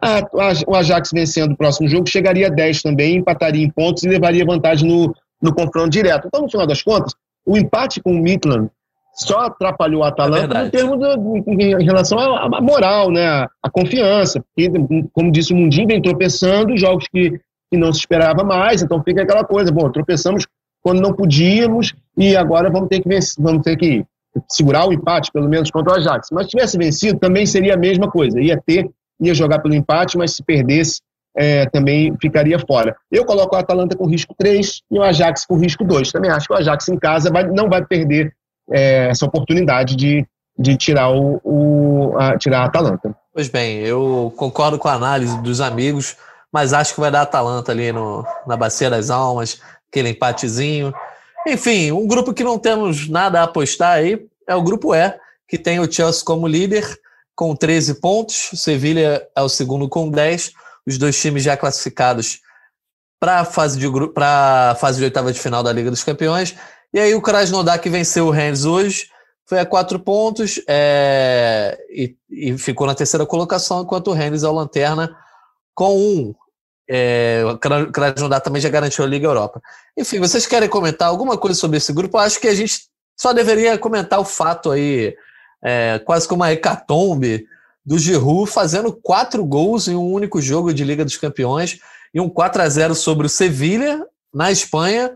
a, o Ajax vencendo o próximo jogo chegaria a 10 também, empataria em pontos e levaria vantagem no, no confronto direto. Então, no final das contas, o empate com o Midland só atrapalhou a Atalanta é no termo em relação à, moral, né, a, confiança. Porque, como disse o Mundinho, vem tropeçando jogos que, que não se esperava mais, então fica aquela coisa, bom, tropeçamos quando não podíamos e agora vamos ter que vencer, vamos ter que segurar o empate, pelo menos contra o Ajax. Mas se tivesse vencido, também seria a mesma coisa. Ia ter, ia jogar pelo empate, mas se perdesse, é, também ficaria fora. Eu coloco o Atalanta com risco 3 e o Ajax com risco 2. Também acho que o Ajax em casa vai, não vai perder é, essa oportunidade de, de tirar, o, o a, tirar a Atalanta. Pois bem, eu concordo com a análise dos amigos, mas acho que vai dar Atalanta ali no, na Bacia das Almas, aquele empatezinho. Enfim, um grupo que não temos nada a apostar aí é o grupo E, que tem o Chelsea como líder, com 13 pontos, o Sevilha é o segundo com 10, os dois times já classificados para a fase de para fase de oitava de final da Liga dos Campeões e aí o Krasnodar que venceu o Rennes hoje foi a quatro pontos é, e, e, ficou na terceira colocação, enquanto o Rennes é o lanterna com um. É, o Krasnodar também já garantiu a Liga Europa. Enfim, vocês querem comentar alguma coisa sobre esse grupo? Eu acho que a gente só deveria comentar o fato aí, é, quase como uma hecatombe, do Giroud fazendo quatro gols em um único jogo de Liga dos Campeões e um 4 a 0 sobre o Sevilha, na Espanha,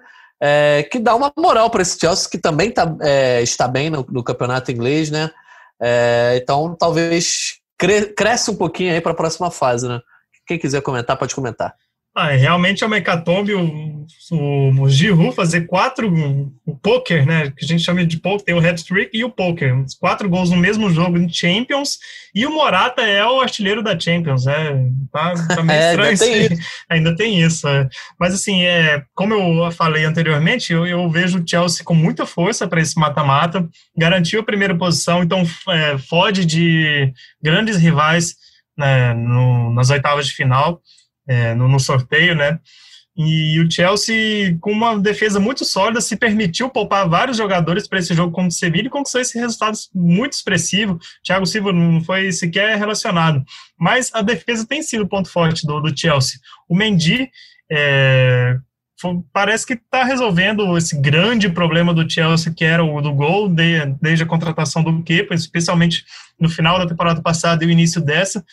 é, que dá uma moral para esse Chelsea, que também tá, é, está bem no, no, campeonato inglês, né? É, então, talvez cre cresce um pouquinho aí para a próxima fase, né? Quem quiser comentar, pode comentar. Ah, é, realmente é uma hecatombe o, o, o Giroud fazer quatro, o poker, né, que a gente chama de poker, tem o hat-trick e o poker, quatro gols no mesmo jogo em Champions, e o Morata é o artilheiro da Champions, é, tá, tá meio é, estranho ainda tem isso. ainda tem isso, é. mas assim, é, como eu falei anteriormente, eu, eu vejo o Chelsea com muita força para esse mata-mata, garantiu a primeira posição, então é, fode de grandes rivais né, no, nas oitavas de final, é, no, no, sorteio, né? E o Chelsea, com uma defesa muito sólida, se permitiu poupar vários jogadores para esse jogo contra o Sevilla e conquistou esse resultado muito expressivo. Thiago Silva não foi sequer relacionado. Mas a defesa tem sido o ponto forte do, do Chelsea. O Mendy é, foi, parece que está resolvendo esse grande problema do Chelsea, que era o do gol, de, desde a contratação do Kepa, especialmente no final da temporada passada e o início dessa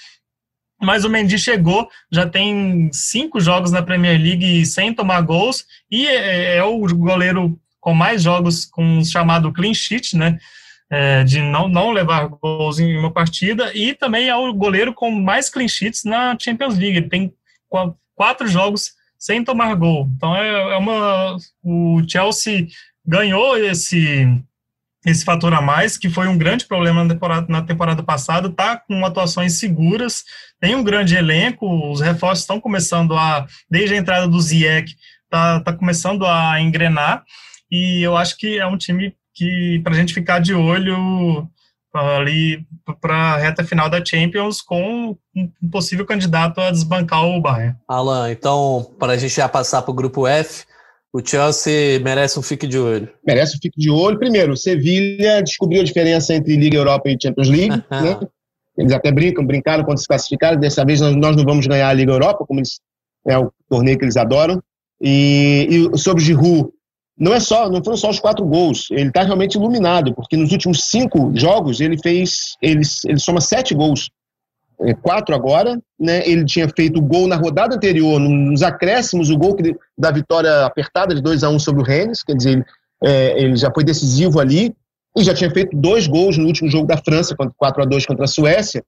mas o Mendy chegou, já tem cinco jogos na Premier League sem tomar gols e é, é o goleiro com mais jogos com o chamado clean sheet, né? É, de não, não levar gols em uma partida e também é o goleiro com mais clean sheets na Champions League. Ele tem quatro jogos sem tomar gol. Então é, é uma o Chelsea ganhou esse esse fator a mais, que foi um grande problema na temporada, na temporada passada, está com atuações seguras, tem um grande elenco, os reforços estão começando a, desde a entrada do Ziyech, está tá começando a engrenar, e eu acho que é um time que, para a gente ficar de olho ali para a reta final da Champions com um possível candidato a desbancar o Bayern. Alan, então, para a gente já passar para o grupo F, o Chelsea merece um fique de olho. Merece um fique de olho. Primeiro, o Sevilha descobriu a diferença entre Liga Europa e Champions League. né? Eles até brincam, brincaram quando se classificaram. Dessa vez nós, não vamos ganhar a Liga Europa, como eles, é o torneio que eles adoram. E, e sobre o Giroud, não é só, não foram só os quatro gols. Ele está realmente iluminado, porque nos últimos cinco jogos ele fez, ele, ele soma sete gols. É, quatro agora, né? Ele tinha feito o gol na rodada anterior, nos acréscimos, o gol que, da vitória apertada de 2 a 1 um sobre o Rennes, quer dizer, ele, é, ele já foi decisivo ali, e já tinha feito dois gols no último jogo da França, 4 a 2 contra a Suécia,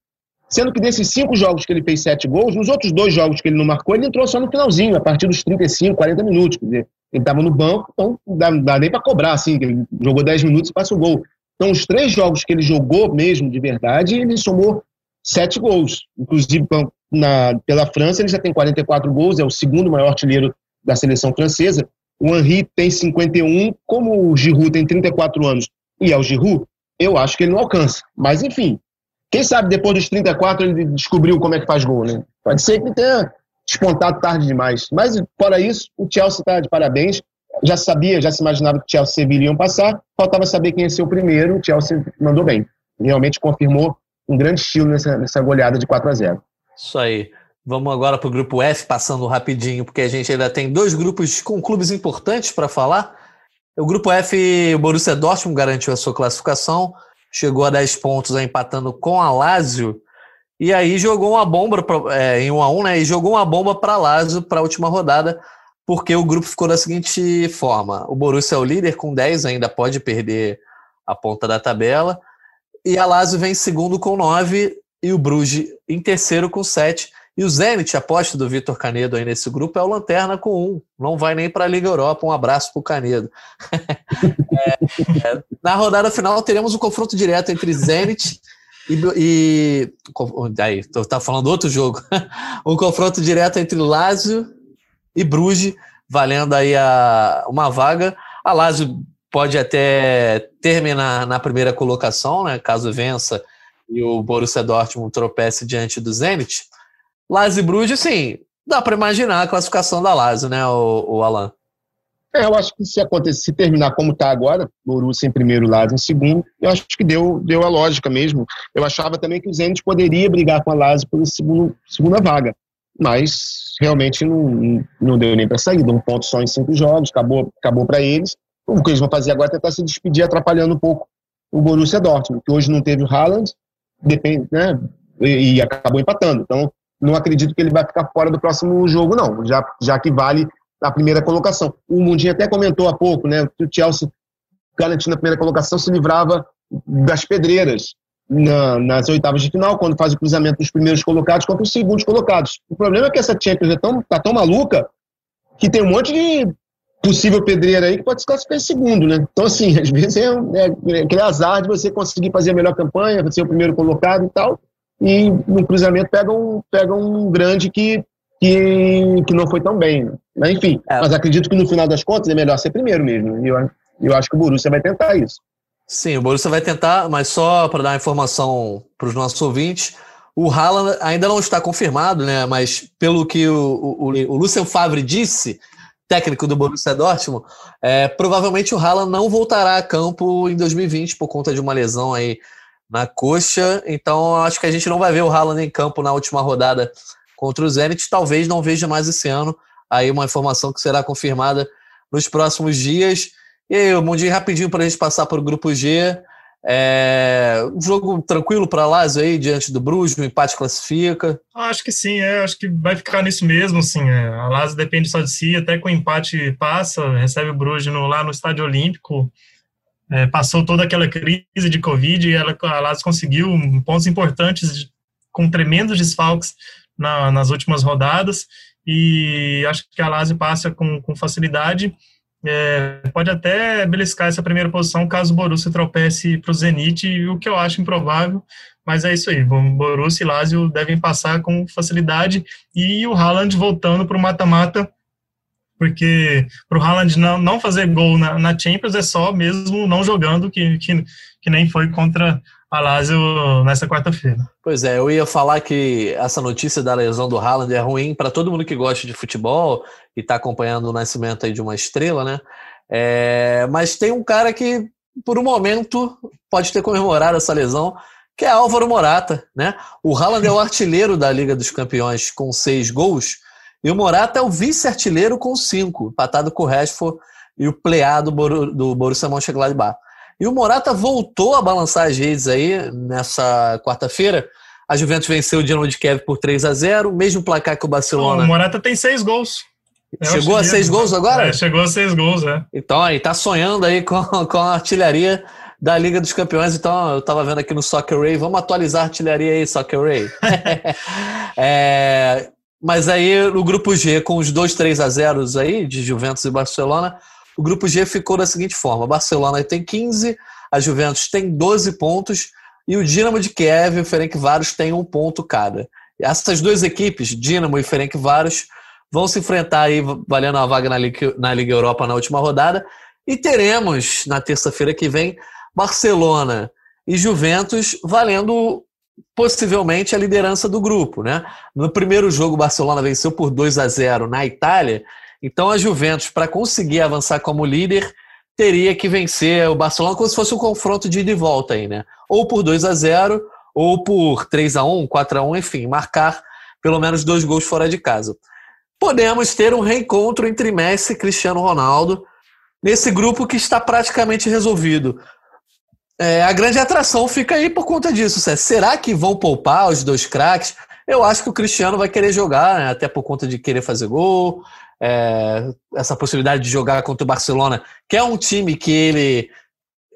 sendo que desses cinco jogos que ele fez sete gols, nos outros dois jogos que ele não marcou, ele entrou só no finalzinho, a partir dos 35, 40 minutos, quer dizer, ele estava no banco, então não dá, dá nem para cobrar, assim, ele jogou 10 minutos e passa o gol. Então, os três jogos que ele jogou mesmo, de verdade, ele somou sete gols. Inclusive, na, pela França, ele já tem 44 gols, é o segundo maior artilheiro da seleção francesa. O Henri tem 51, como o Giroud tem 34 anos e é o Giroud, eu acho que ele não alcança. Mas, enfim, quem sabe depois dos 34 ele descobriu como é que faz gol, né? Pode ser que tenha despontado tarde demais. Mas, fora isso, o Chelsea está de parabéns. Já sabia, já se imaginava que o Chelsea e Sevilla iam passar, faltava saber quem ia ser o primeiro. O Chelsea mandou bem. Realmente confirmou um grande estilo nessa, nessa goleada de 4 a 0 Isso aí. Vamos agora para o grupo F, passando rapidinho, porque a gente ainda tem dois grupos com clubes importantes para falar. O grupo F, o Borussia Dortmund garantiu a sua classificação, chegou a 10 pontos empatando com a Lazio, e aí jogou uma bomba pra, é, em 1 a 1 né? E jogou uma bomba para Lazio para a última rodada, porque o grupo ficou da seguinte forma: o Borussia é o líder com 10, ainda pode perder a ponta da tabela. E a Lazio vem em segundo com 9 e o Bruges em terceiro com 7. E o Zenit, aposta do Vitor Canedo aí nesse grupo, é o Lanterna com 1. Não vai nem para a Liga Europa. Um abraço para o Canedo. é, é, na rodada final teremos um confronto direto entre Zenit e, e aí, tá falando outro jogo. um confronto direto entre Lazio e Bruges, valendo aí a, uma vaga. A Lazio pode até terminar na primeira colocação, né, caso vença e o Borussia Dortmund tropece diante do Zenit. Lazio Bruges, sim, dá para imaginar a classificação da Lazio, né, o, o Alan? É, eu acho que se acontecer, se terminar como está agora, Borussia em primeiro, Lazio em segundo, eu acho que deu, deu a lógica mesmo. Eu achava também que o Zenit poderia brigar com a Lazio pela segundo, segunda vaga, mas realmente não, não deu nem para sair, deu um ponto só em cinco jogos, acabou, acabou para eles. O que eles vão fazer agora é tentar se despedir, atrapalhando um pouco o Borussia Dortmund, que hoje não teve o Haaland, depende, né, e, e, acabou empatando. Então, não acredito que ele vai ficar fora do próximo jogo, não, já, já que vale a primeira colocação. O Mundinho até comentou há pouco, né, que o Chelsea, garantindo a primeira colocação, se livrava das pedreiras na, nas oitavas de final, quando faz o cruzamento dos primeiros colocados contra os segundos colocados. O problema é que essa Champions é tão, tá tão maluca que tem um monte de possível pedreiro aí que pode se classificar em segundo, né? Então, assim, às vezes é, é, é aquele azar de você conseguir fazer a melhor campanha, ser o primeiro colocado e tal, e no cruzamento pega um, pega um grande que, que, que não foi tão bem. Né? Mas, enfim, é. mas acredito que no final das contas é melhor ser primeiro mesmo. E eu, eu acho que o Borussia vai tentar isso. Sim, o Borussia vai tentar, mas só para dar uma informação para os nossos ouvintes, o Haaland ainda não está confirmado, né? Mas pelo que o, o, o Lucien Favre disse, técnico do Borussia Dortmund, é, provavelmente o Haaland não voltará a campo em 2020 por conta de uma lesão aí na coxa. Então acho que a gente não vai ver o Haaland em campo na última rodada contra o Zenit. Talvez não veja mais esse ano. Aí uma informação que será confirmada nos próximos dias. E aí, Mundinho, rapidinho para a gente passar para o grupo G. É, um jogo tranquilo para Lazio aí, diante do Bruges, o empate classifica? Acho que sim, é, acho que vai ficar nisso mesmo, assim, é, a Lazio depende só de si, até com o empate passa, recebe o Bruges no, lá no Estádio Olímpico, é, passou toda aquela crise de Covid e ela, a Lazio conseguiu pontos importantes com tremendos desfalques na, nas últimas rodadas. E acho que a Lazio passa com, com facilidade, é, pode até beliscar essa primeira posição caso o Borussia tropece para o Zenit, o que eu acho improvável, mas é isso aí. Borussia e Lazio devem passar com facilidade e o Haaland voltando para o mata-mata, porque para o Haaland não, não fazer gol na, na, Champions é só mesmo não jogando, que, que, que nem foi contra a Lazio nessa quarta-feira. Pois é, eu ia falar que essa notícia da lesão do Haaland é ruim para todo mundo que gosta de futebol e está acompanhando o nascimento aí de uma estrela, né? É, mas tem um cara que, por um momento, pode ter comemorado essa lesão, que é Álvaro Morata, né? O Haaland é o artilheiro da Liga dos Campeões com seis gols e o Morata é o vice-artilheiro com cinco, empatado com o Rashford e o Pleá do, Borussia Mönchengladbach. E o Morata voltou a balançar as redes aí nessa quarta-feira, A Juventus venceu o Dinamo de Kiev por 3 a 0 mesmo placar que o Barcelona. O Morata tem seis gols. chegou a seis gols agora? É, chegou a seis gols, é. Então aí, tá sonhando aí com, com a artilharia da Liga dos Campeões. Então, eu tava vendo aqui no Soccer Ray. Vamos atualizar a artilharia aí, Soccer Ray. é, mas aí, no grupo G, com os dois 3 a 0 aí, de Juventus e Barcelona, o grupo G ficou da seguinte forma: Barcelona tem 15, a Juventus tem 12 pontos e o Dinamo de Kiev e o Ferencváros têm um ponto cada. Essas duas equipes, Dinamo e Ferencváros, vão se enfrentar aí valendo a vaga na Liga, na Liga Europa na última rodada e teremos na terça-feira que vem Barcelona e Juventus valendo possivelmente a liderança do grupo, né? No primeiro jogo o Barcelona venceu por 2 a 0 na Itália, então a Juventus para conseguir avançar como líder teria que vencer o Barcelona como se fosse um confronto de ida e volta aí, né? Ou por 2 a 0 ou por 3 a 1 4 a 1 enfim, marcar pelo menos dois gols fora de casa. Podemos ter um reencontro entre Messi e Cristiano Ronaldo nesse grupo que está praticamente resolvido. É, a grande atração fica aí por conta disso. Será que vão poupar os dois craques? Eu acho que o Cristiano vai querer jogar, né? até por conta de querer fazer gol é, essa possibilidade de jogar contra o Barcelona, que é um time que ele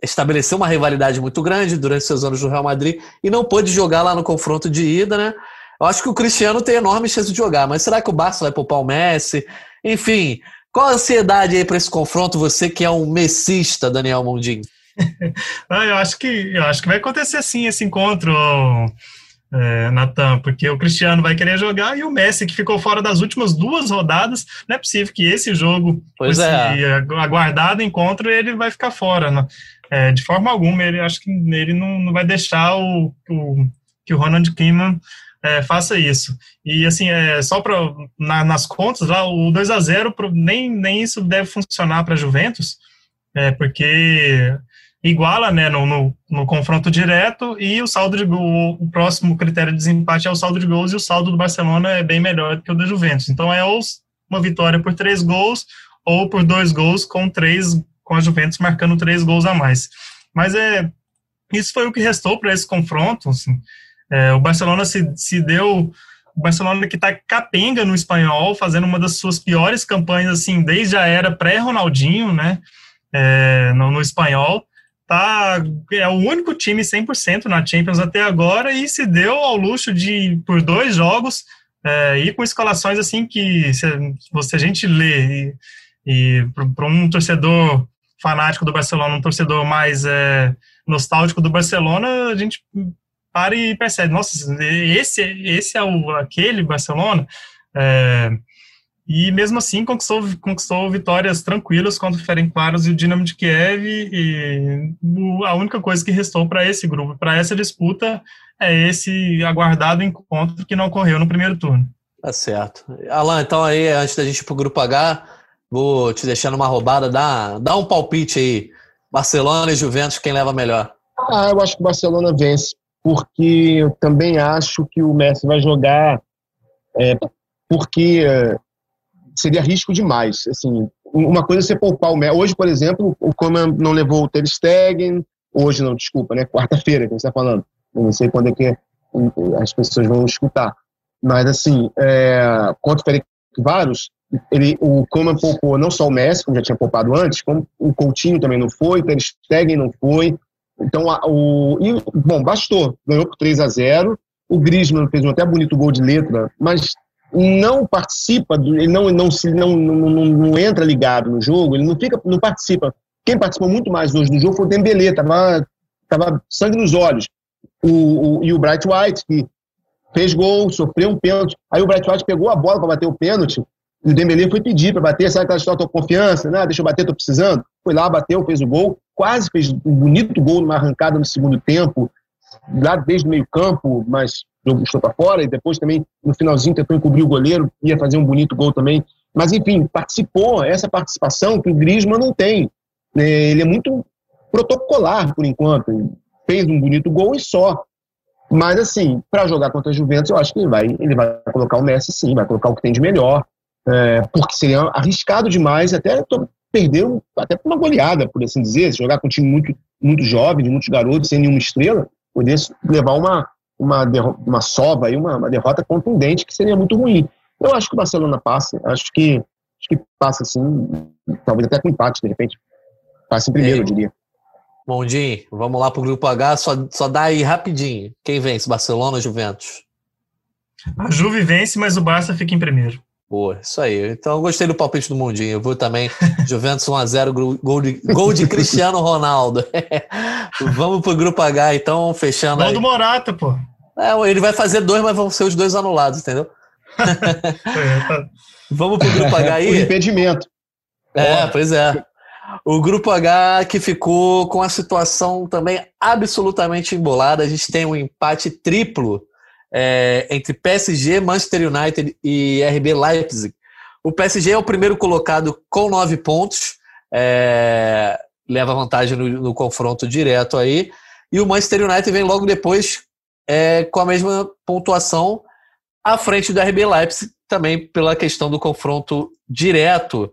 estabeleceu uma rivalidade muito grande durante seus anos no Real Madrid e não pôde jogar lá no confronto de ida, né? Eu acho que o Cristiano tem enorme chance de jogar, mas será que o Barça vai poupar o Messi? Enfim, qual a ansiedade aí para esse confronto? Você que é um messista, Daniel Mondin. eu acho que eu acho que vai acontecer sim esse encontro é, Natan, porque o Cristiano vai querer jogar e o Messi, que ficou fora das últimas duas rodadas, não é possível que esse jogo, pois esse é. aguardado encontro, ele vai ficar fora. Né? É, de forma alguma, ele acho que ele não, não vai deixar o, o que o Ronald Koeman é, faça isso. E assim, é, só para na, nas contas, lá, o 2 a 0 nem, nem isso deve funcionar para a Juventus, é, porque iguala né, no, no, no, confronto direto e o saldo de gol, o próximo critério de desempate é o saldo de gols e o saldo do Barcelona é bem melhor do que o da Juventus. Então é uma vitória por três gols ou por dois gols com três com a Juventus marcando três gols a mais. Mas é isso foi o que restou para esse confronto. Assim. É, o Barcelona se, se deu o Barcelona que está capenga no espanhol, fazendo uma das suas piores campanhas assim desde a era pré-Ronaldinho, né? É, no, no espanhol tá é o único time 100% na Champions até agora e se deu ao luxo de por dois jogos é, ir com escalações assim que se, se a gente lê e, e para um torcedor fanático do Barcelona, um torcedor mais é, nostálgico do Barcelona, a gente para e percebe, nossa, esse esse é o aquele Barcelona. É, e mesmo assim conquistou, conquistou vitórias tranquilas contra o Ferencváros e o Dinamo de Kiev. E a única coisa que restou para esse grupo, para essa disputa, é esse aguardado encontro que não ocorreu no primeiro turno. Tá certo. Alan, então aí, antes da gente ir para o grupo H, vou te deixar numa roubada, dá, dá um palpite aí. Barcelona e Juventus, quem leva melhor? Ah, eu acho que o Barcelona vence, porque eu também acho que o Messi vai jogar, é, porque seria risco demais. Assim, uma coisa é você poupar o Messi. Hoje, por exemplo, o Coman não levou o Ter Stegen, hoje não, desculpa, né? Quarta-feira que gente está falando. Eu não sei quando é que as pessoas vão escutar. Mas, assim, é, contra o Felipe Varos, ele, o Coman poupou não só o Messi, como já tinha poupado antes, como o Coutinho também não foi, o Ter Stegen não foi. Então, a, o, e, bom, bastou. Ganhou por 3 a 0 O Griezmann fez um até bonito gol de letra, mas não participa, ele não, não, se, não, não, não, entra ligado no jogo, ele não, fica, não participa. Quem participou muito mais hoje do jogo foi o Dembélé, tava, tava sangue nos olhos. O, o, e o Bright White, que fez gol, sofreu um pênalti. Aí o Bright White pegou a bola para bater o pênalti, e o Dembélé foi pedir para bater, sabe aquela história, tua confiança, né? deixa eu bater, tô precisando. Foi lá, bateu, fez o gol, quase fez um bonito gol numa arrancada no segundo tempo, lá desde o meio campo, mas estou para fora, e depois também no finalzinho tentou encobrir o goleiro, ia fazer um bonito gol também. Mas enfim, participou, essa participação que o Griezmann não tem. É, ele é muito protocolar por enquanto. Fez um bonito gol e só. Mas assim, para jogar contra a Juventus, eu acho que ele vai, ele vai colocar o Messi sim, vai colocar o que tem de melhor. É, porque seria arriscado demais até perder até uma goleada, por assim dizer, jogar com um time muito, muito jovem, de muitos garotos, sem nenhuma estrela, poder levar uma, uma, uma sova, uma, uma derrota contundente que seria muito ruim. Eu acho que o Barcelona passa, acho que, acho que passa assim, talvez até com empate, de repente. Passa em primeiro, eu diria. Mondinho, vamos lá para o grupo H, só, só dá aí rapidinho. Quem vence, Barcelona ou Juventus? A Juve vence, mas o Barça fica em primeiro. Boa, isso aí. Então eu gostei do palpite do Mundinho. Eu vou também. Juventus 1x0, gol de, gol de Cristiano Ronaldo. Vamos pro grupo H, então, fechando. Gol do Morata, pô. É, ele vai fazer dois, mas vão ser os dois anulados, entendeu? Vamos pro grupo H aí. O impedimento. É, pois é. O grupo H que ficou com a situação também absolutamente embolada. A gente tem um empate triplo é, entre PSG, Manchester United e RB Leipzig. O PSG é o primeiro colocado com nove pontos, é, leva vantagem no, no, confronto direto aí. E o Manchester United vem logo depois é, com a mesma pontuação à frente do RB Leipzig, também pela questão do confronto direto,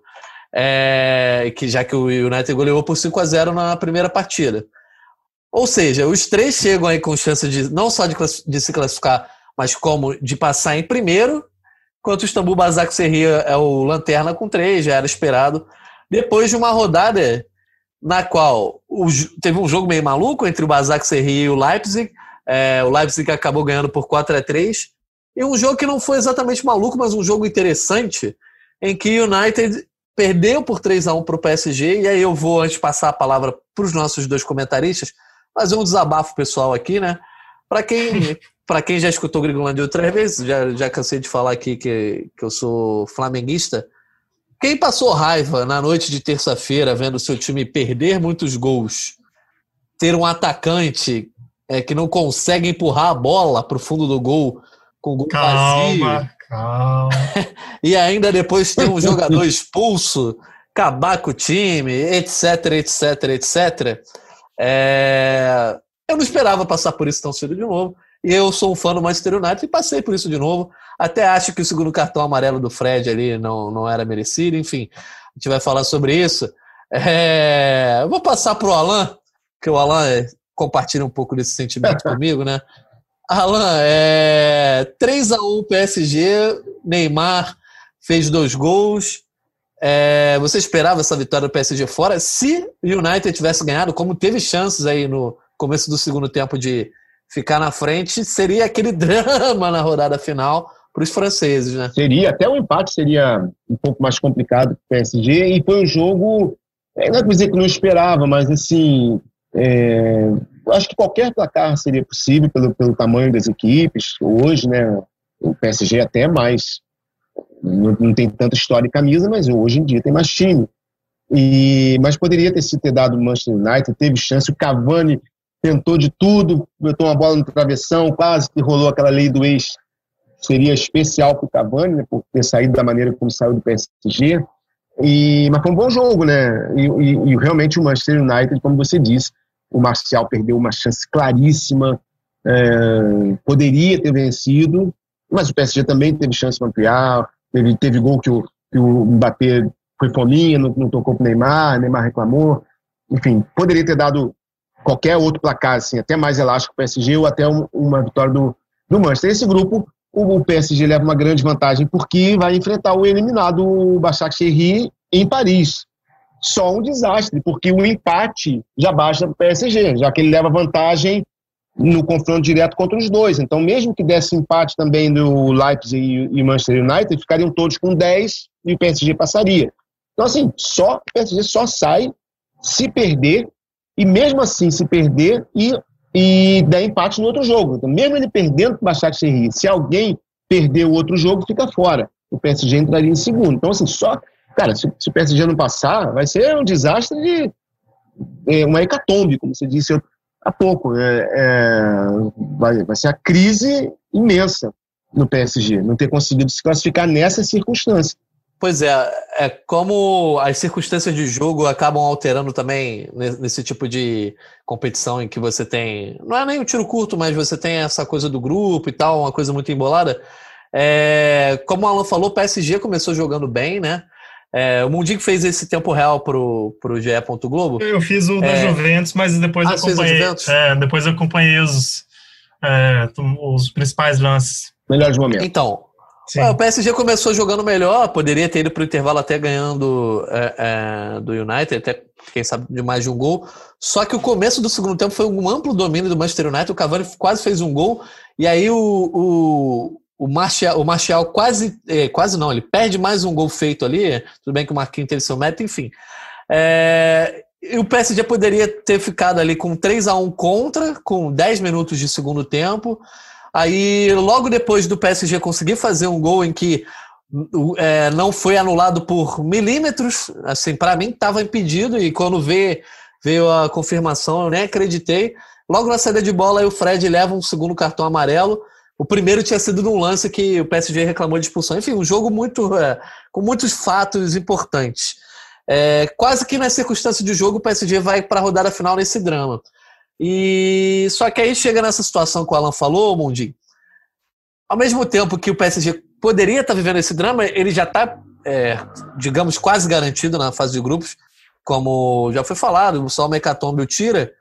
é, que já que o United goleou por 5 a 0 na primeira partida. Ou seja, os três chegam aí com chance de não só de, de se classificar, mas como de passar em primeiro, enquanto o Istambul Basak Serria é o lanterna com três, já era esperado. Depois de uma rodada na qual o, teve um jogo meio maluco entre o Basak Serria e o Leipzig, é, o Leipzig acabou ganhando por 4 a 3 e um jogo que não foi exatamente maluco, mas um jogo interessante, em que o United perdeu por 3 a 1 para o PSG, e aí eu vou, antes de passar a palavra para os nossos dois comentaristas, fazer um desabafo pessoal aqui, né? Para quem, quem já escutou o Gringolândia outras vezes, já, já cansei de falar aqui que, que eu sou flamenguista. Quem passou raiva na noite de terça-feira vendo seu time perder muitos gols, ter um atacante é, que não consegue empurrar a bola para o fundo do gol com o gol calma, vazio. Calma. e ainda depois ter um jogador expulso, acabar com o time, etc, etc, etc. É... Eu não esperava passar por isso tão cedo de novo. E eu sou um fã do Manchester United e passei por isso de novo. Até acho que o segundo cartão amarelo do Fred ali não, não era merecido. Enfim, a gente vai falar sobre isso. É... Eu vou passar para o Alan, que o Alan é, compartilha um pouco desse sentimento comigo, né? Alan, é 3x1 PSG, Neymar fez dois gols. É, você esperava essa vitória do PSG fora? Se o United tivesse ganhado, como teve chances aí no começo do segundo tempo de ficar na frente, seria aquele drama na rodada final para os franceses, né? Seria, até o empate seria um pouco mais complicado para o PSG, e foi um jogo, é, não é dizer que não esperava, mas assim, é, acho que qualquer placar seria possível pelo, pelo tamanho das equipes. Hoje, né, o PSG é até mais não, não, tem tanta história e camisa, mas hoje em dia tem mais time. E, mas poderia ter sido ter dado Manchester United, teve chance. O Cavani tentou de tudo, botou uma bola no travessão, quase que rolou aquela lei do ex. Seria especial para o Cavani, né, por ter saído da maneira como saiu do PSG. E, mas foi um bom jogo, né? E, e, e, realmente o Manchester United, como você disse, o Marcial perdeu uma chance claríssima, é, poderia ter vencido, mas o PSG também teve chance para ampliar. Teve, teve gol que o, que o Mbappé foi fominha, não, não tocou para o Neymar, Neymar reclamou. Enfim, poderia ter dado qualquer outro placar, assim, até mais elástico o PSG ou até um, uma vitória do, do Manchester. Esse grupo, o, o, PSG leva uma grande vantagem porque vai enfrentar o eliminado o Başakşehir em Paris. Só um desastre, porque o empate já basta para o PSG, já que ele leva vantagem no confronto direto contra os dois. Então, mesmo que desse empate também do Leipzig e Manchester United, ficariam todos com 10 e o PSG passaria. Então, assim, só, o PSG só sai se perder, e mesmo assim, se perder e, e der empate no outro jogo. Então, mesmo ele perdendo para o Başakşehir, se alguém perder o outro jogo, fica fora. O PSG entraria em segundo. Então, assim, só. Cara, se, se o PSG não passar, vai ser um desastre de. É, uma hecatombe, como você disse há pouco. É, é, vai, vai ser a crise imensa no PSG, não ter conseguido se classificar nessa circunstância. Pois é, é como as circunstâncias de jogo acabam alterando também nesse tipo de competição em que você tem. Não é nem um tiro curto, mas você tem essa coisa do grupo e tal, uma coisa muito embolada. É, como o Alan falou, o PSG começou jogando bem, né? É, o Mundinho fez esse tempo real pro, pro GE. Globo. Eu fiz o da é... Juventus, mas depois ah, eu acompanhei. É, depois eu acompanhei os, é, os principais lances. Melhores momentos. Então, é, o PSG começou jogando melhor, poderia ter ido para o intervalo até ganhando é, é, do United, até quem sabe de mais de um gol. Só que o começo do segundo tempo foi um amplo domínio do Manchester United. O Cavani quase fez um gol e aí o, o, o Martial, o Martial quase, é, quase não, ele perde mais um gol feito ali. Tudo bem que o Marquinhos teve seu mérito, enfim. É, e o PSG poderia ter ficado ali com 3 a 1 contra, com 10 minutos de segundo tempo. Aí, logo depois do PSG conseguir fazer um gol em que é, não foi anulado por milímetros, assim, para mim estava impedido, e quando vê, veio a confirmação, eu nem acreditei. Logo na saída de bola, o Fred leva um segundo cartão amarelo. O primeiro tinha sido num lance que o PSG reclamou de expulsão. Enfim, um jogo muito é, com muitos fatos importantes. É, quase que nas circunstâncias de jogo, o PSG vai para a rodada final nesse drama. E só que aí chega nessa situação que o Alan falou, Mundi. Ao mesmo tempo que o PSG poderia estar tá vivendo esse drama, ele já está, é, digamos, quase garantido na fase de grupos, como já foi falado, só o Mecatombe o tira,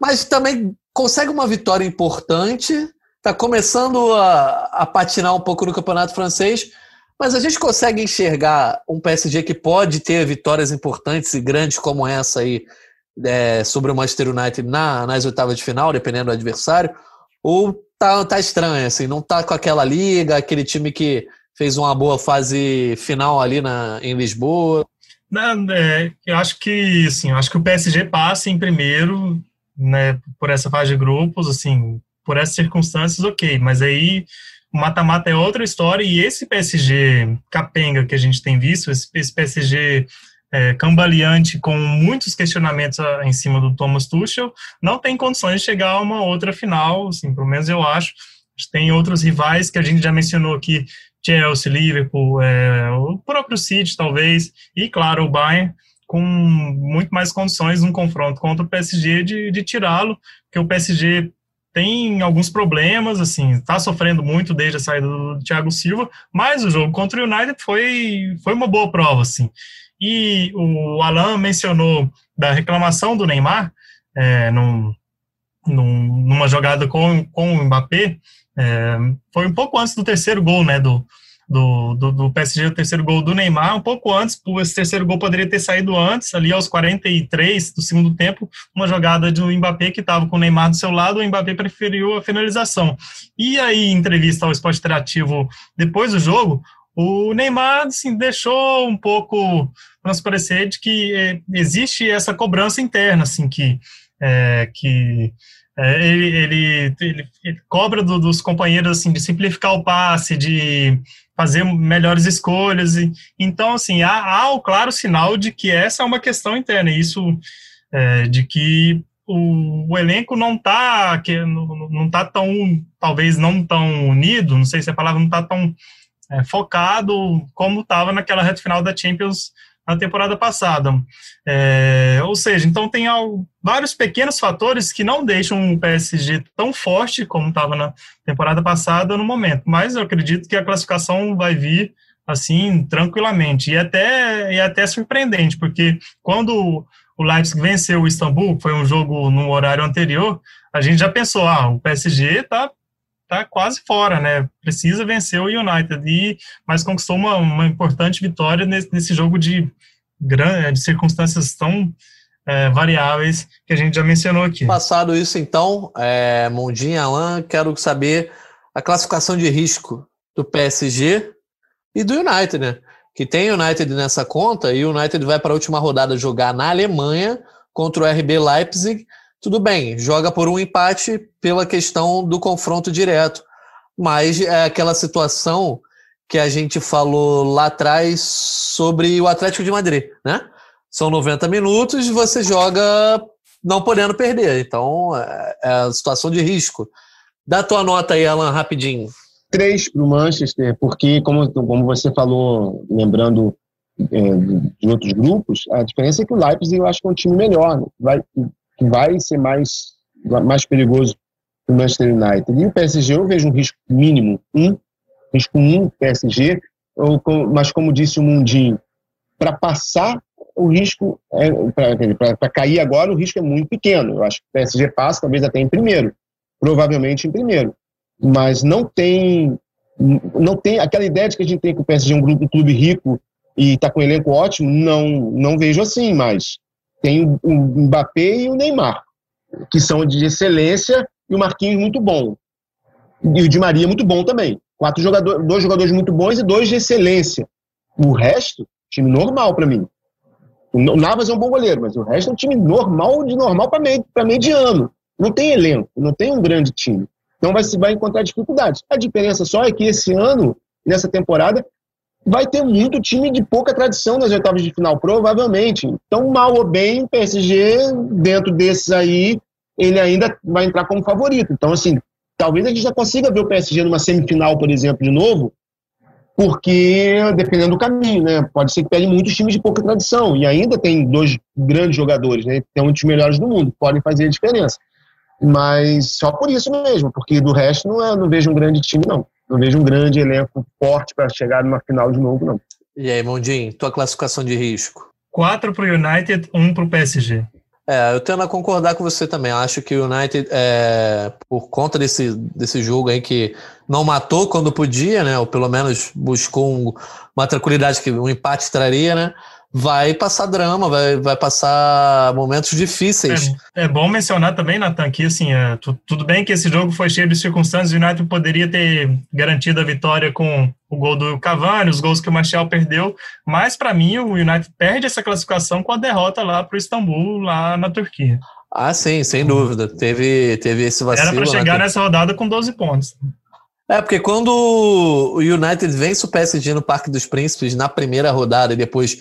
mas também consegue uma vitória importante, está começando a, a patinar um pouco no campeonato francês, mas a gente consegue enxergar um PSG que pode ter vitórias importantes e grandes como essa aí é, sobre o Manchester United na, nas oitavas de final, dependendo do adversário, ou tá, tá estranho, assim, não tá com aquela liga, aquele time que fez uma boa fase final ali na, em Lisboa? Não, é, eu acho que, assim, acho que o PSG passa em primeiro, né, por essa fase de grupos, assim, por essas circunstâncias, ok, mas aí o mata-mata é outra história e esse PSG capenga que a gente tem visto, esse, PSG é, cambaleante com muitos questionamentos ah, em cima do Thomas Tuchel, não tem condições de chegar a uma outra final, assim, pelo menos eu acho. Tem outros rivais que a gente já mencionou aqui, Chelsea, Liverpool, é, o próprio City, talvez, e, claro, o Bayern, com muito mais condições num confronto contra o PSG de, de tirá-lo, porque o PSG tem alguns problemas, assim, está sofrendo muito desde a saída do Thiago Silva, mas o jogo contra o United foi, foi uma boa prova, assim. E o Alan mencionou da reclamação do Neymar é, num, num, numa jogada com, com o Mbappé, é, foi um pouco antes do terceiro gol, né, do, do, do, do, PSG, o terceiro gol do Neymar, um pouco antes, esse terceiro gol poderia ter saído antes, ali aos 43 do segundo tempo, uma jogada do Mbappé que estava com o Neymar do seu lado, o Mbappé preferiu a finalização. E aí, em entrevista ao Esporte Interativo depois do jogo, o Neymar assim, deixou um pouco transparecer de que é, existe essa cobrança interna, assim, que, é, que é, ele, ele, ele, ele, cobra do, dos companheiros assim, de simplificar o passe, de fazer melhores escolhas. E, então, assim, há, há o claro sinal de que essa é uma questão interna, isso é, de que o, o, elenco não está não, não tá tão, talvez não tão unido, não sei se a palavra não está tão é, focado como estava naquela reta final da Champions na temporada passada. É, ou seja, então tem vários pequenos fatores que não deixam o PSG tão forte como estava na temporada passada no momento. Mas eu acredito que a classificação vai vir assim tranquilamente e até e até surpreendente, porque quando o Leipzig venceu o Istambul, foi um jogo no horário anterior, a gente já pensou, ah, o PSG tá quase fora, né? Precisa vencer o United, e, mas conquistou uma, uma importante vitória nesse, nesse jogo de, de circunstâncias tão é, variáveis que a gente já mencionou aqui. Passado isso, então, é, Mondinho, Alan, quero saber a classificação de risco do PSG e do United, né? Que tem United nessa conta e o United vai para a última rodada jogar na Alemanha contra o RB Leipzig tudo bem, joga por um empate pela questão do confronto direto. Mas é aquela situação que a gente falou lá atrás sobre o Atlético de Madrid, né? São 90 minutos e você joga não podendo perder. Então, é, é a situação de risco. Dá tua nota aí, Alan, rapidinho. Três para o Manchester, porque, como, como você falou, lembrando é, de outros grupos, a diferença é que o Leipzig eu acho que é um time melhor. Vai, que vai ser mais, mais perigoso para o Manchester United. E o PSG eu vejo um risco mínimo, um, risco um PSG, ou, mas como disse o Mundinho, para passar o risco, é, para cair agora, o risco é muito pequeno. Eu acho que o PSG passa, talvez até em primeiro. provavelmente em primeiro. Mas não tem não tem aquela ideia de que a gente tem que o PSG é um grupo, um clube rico e está com um elenco ótimo, não não vejo assim, mas tem o Mbappé e o Neymar, que são de excelência e o Marquinhos muito bom. E o Di Maria muito bom também. Quatro jogadores, dois jogadores muito bons e dois de excelência. O resto, time normal para mim. O Navas é um bom goleiro, mas o resto é um time normal, de normal para mediano. Não tem elenco, não tem um grande time. Então vai, vai encontrar dificuldades. A diferença só é que esse ano, nessa temporada, vai ter muito time de pouca tradição nas oitavas de final, provavelmente. Então, mal ou bem, o PSG, dentro desses aí, ele ainda vai entrar como favorito. Então, assim, talvez a gente já consiga ver o PSG numa semifinal, por exemplo, de novo, porque dependendo do caminho, né? Pode ser que pegue muitos times de pouca tradição e ainda tem dois grandes jogadores, né? Tem um dos melhores do mundo, podem fazer a diferença. Mas só por isso mesmo, porque do resto não, é, não vejo um grande time, não. Não vejo um grande elenco forte para chegar numa final de novo, não. E aí, Mondinho, tua classificação de risco? Quatro para o United, um para o PSG. É, eu tendo a concordar com você também. Acho que o United, é, por conta desse, desse jogo aí que não matou quando podia, né? Ou pelo menos buscou um, uma tranquilidade que um empate traria, né? Vai passar drama, vai, vai passar momentos difíceis. É, é bom mencionar também, Natan, que assim, é, tu, tudo bem que esse jogo foi cheio de circunstâncias, o United poderia ter garantido a vitória com o gol do Cavani, os gols que o Martial perdeu, mas para mim o United perde essa classificação com a derrota lá para o Istambul, lá na Turquia. Ah, sim, sem dúvida. Teve, teve esse vacilo. Era para chegar né? nessa rodada com 12 pontos. É, porque quando o United vence o PSG no Parque dos Príncipes na primeira rodada e depois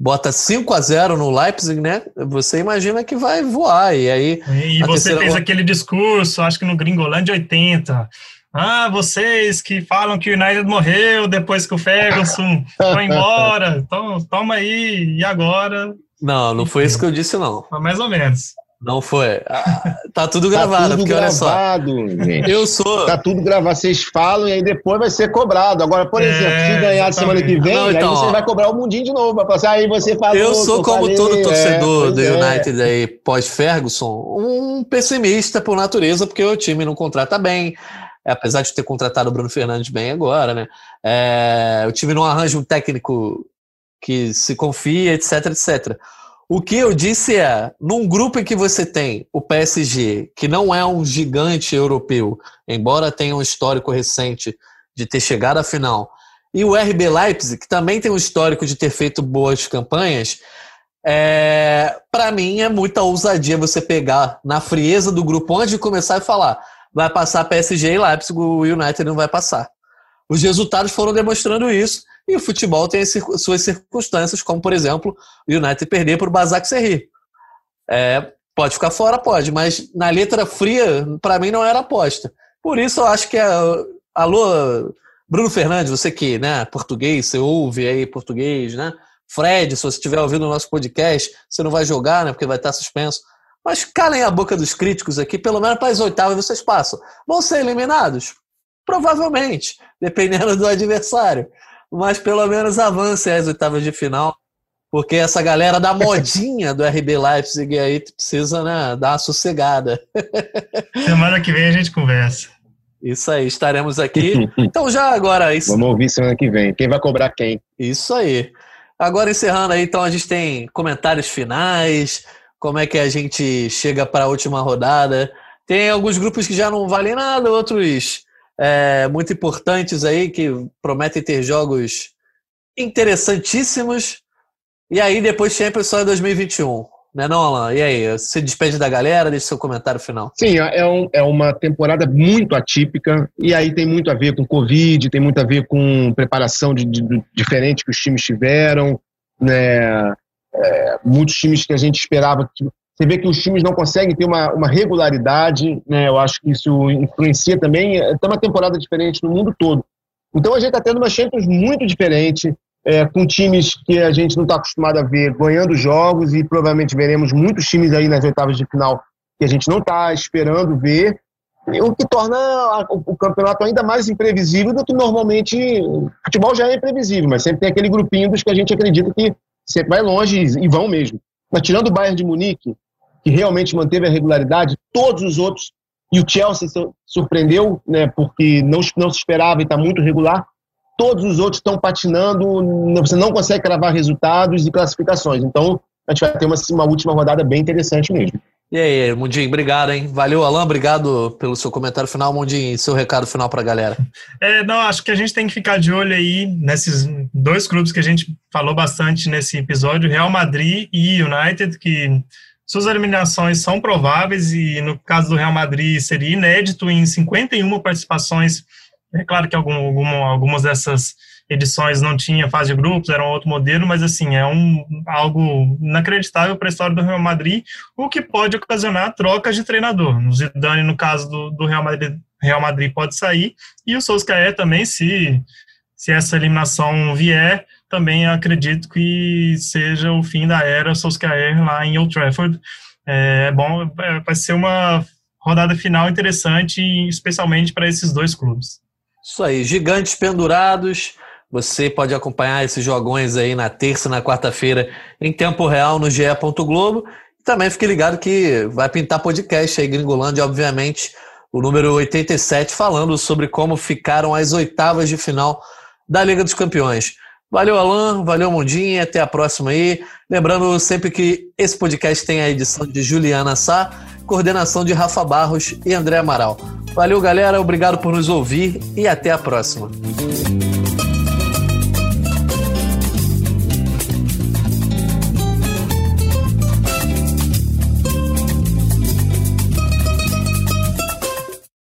bota 5 a 0 no Leipzig, né? Você imagina que vai voar. E aí. E você fez aquele discurso, acho que no Gringolândia 80. Ah, vocês que falam que o United morreu depois que o Ferguson foi embora. Então, toma aí, e agora? Não, não foi isso que eu disse, não. Mais ou menos. Não foi. Ah, tá tudo tá gravado, tá tudo porque gravado, olha só. Gente. Eu sou. Tá tudo gravado. Vocês falam e aí depois vai ser cobrado. Agora, por é, exemplo, se ganhar semana que vem, não, então, aí você vai cobrar o mundinho de novo. Vai passar aí você falou. Eu sou, como falei, todo torcedor é, do é. United aí, pós-Ferguson, um pessimista por natureza, porque o time não contrata bem. Apesar de ter contratado o Bruno Fernandes bem agora, né? É, o time não arranja um técnico que se confia, etc, etc. O que eu disse é, num grupo em que você tem o PSG, que não é um gigante europeu, embora tenha um histórico recente de ter chegado à final, e o RB Leipzig, que também tem um histórico de ter feito boas campanhas, é, para mim é muita ousadia você pegar na frieza do grupo antes de começar e falar vai passar PSG e Leipzig, o United não vai passar. Os resultados foram demonstrando isso. E o futebol tem suas circunstâncias, como, por exemplo, o United perder para o Basak Serri. É, pode ficar fora, pode, mas na letra fria, para mim, não era aposta. Por isso, eu acho que a. Alô, Bruno Fernandes, você que, né, português, você ouve aí português, né? Fred, se você estiver ouvindo o nosso podcast, você não vai jogar, né, porque vai estar suspenso. Mas calem a boca dos críticos aqui, pelo menos para as oitavas vocês passam. Vão ser eliminados? Provavelmente, dependendo do adversário mas pelo menos avance às oitavas de final, porque essa galera da modinha do RB Leipzig aí precisa né, dar uma sossegada. Semana que vem a gente conversa. Isso aí, estaremos aqui. Então já agora... Isso... Vamos ouvir semana que vem. Quem vai cobrar quem? Isso aí. Agora encerrando aí, então a gente tem comentários finais, como é que a gente chega para a última rodada. Tem alguns grupos que já não valem nada, outros é, muito importantes aí, que prometem ter jogos interessantíssimos. E aí depois Champions só em 2021. Né não, Alan? E aí, se despede da galera, deixa seu comentário final. Sim, é, um, é uma temporada muito atípica, e aí tem muito a ver com Covid, tem muito a ver com preparação de, de, de diferente que os times tiveram, né? É, muitos times que a gente esperava que você vê que os times não conseguem ter uma, uma regularidade, né? Eu acho que isso influencia também. Tem uma temporada diferente no mundo todo. Então a gente está tendo uma Champions muito diferente, é, com times que a gente não está acostumado a ver ganhando jogos e provavelmente veremos muitos times aí nas oitavas de final que a gente não está esperando ver, o que torna o campeonato ainda mais imprevisível do que normalmente. O futebol já é imprevisível, mas sempre tem aquele grupinho dos que a gente acredita que sempre vai longe e vão mesmo. Mas tirando o Bayern de Munique, que realmente manteve a regularidade, todos os outros e o Chelsea surpreendeu, né, porque não, não se esperava e está muito regular. Todos os outros estão patinando, você não consegue cravar resultados e classificações. Então, a gente vai ter uma, uma última rodada bem interessante mesmo. E aí, Mundinho, obrigado, hein? Valeu, Alan, obrigado pelo seu comentário final. Mundinho, seu recado final para a galera. É, não, acho que a gente tem que ficar de olho aí nesses dois clubes que a gente falou bastante nesse episódio, Real Madrid e United, que suas eliminações são prováveis e no caso do Real Madrid seria inédito em 51 participações. É claro que algum, alguma, algumas dessas edições não tinha fase de grupos, era um outro modelo, mas assim, é um, algo inacreditável para a história do Real Madrid, o que pode ocasionar trocas de treinador. O Zidane, no caso do, do Real, Madrid, Real Madrid, pode sair, e o Solskjaer também, se, se essa eliminação vier, também acredito que seja o fim da era Solskjaer lá em Old Trafford. É, é bom, é, vai ser uma rodada final interessante, especialmente para esses dois clubes. Isso aí, gigantes pendurados, você pode acompanhar esses jogões aí na terça e na quarta-feira em tempo real no GE. Globo. E também fique ligado que vai pintar podcast aí, Gringolândia, obviamente, o número 87, falando sobre como ficaram as oitavas de final da Liga dos Campeões. Valeu, Alan, valeu, Mundinho, até a próxima aí. Lembrando sempre que esse podcast tem a edição de Juliana Sá, coordenação de Rafa Barros e André Amaral. Valeu, galera, obrigado por nos ouvir e até a próxima.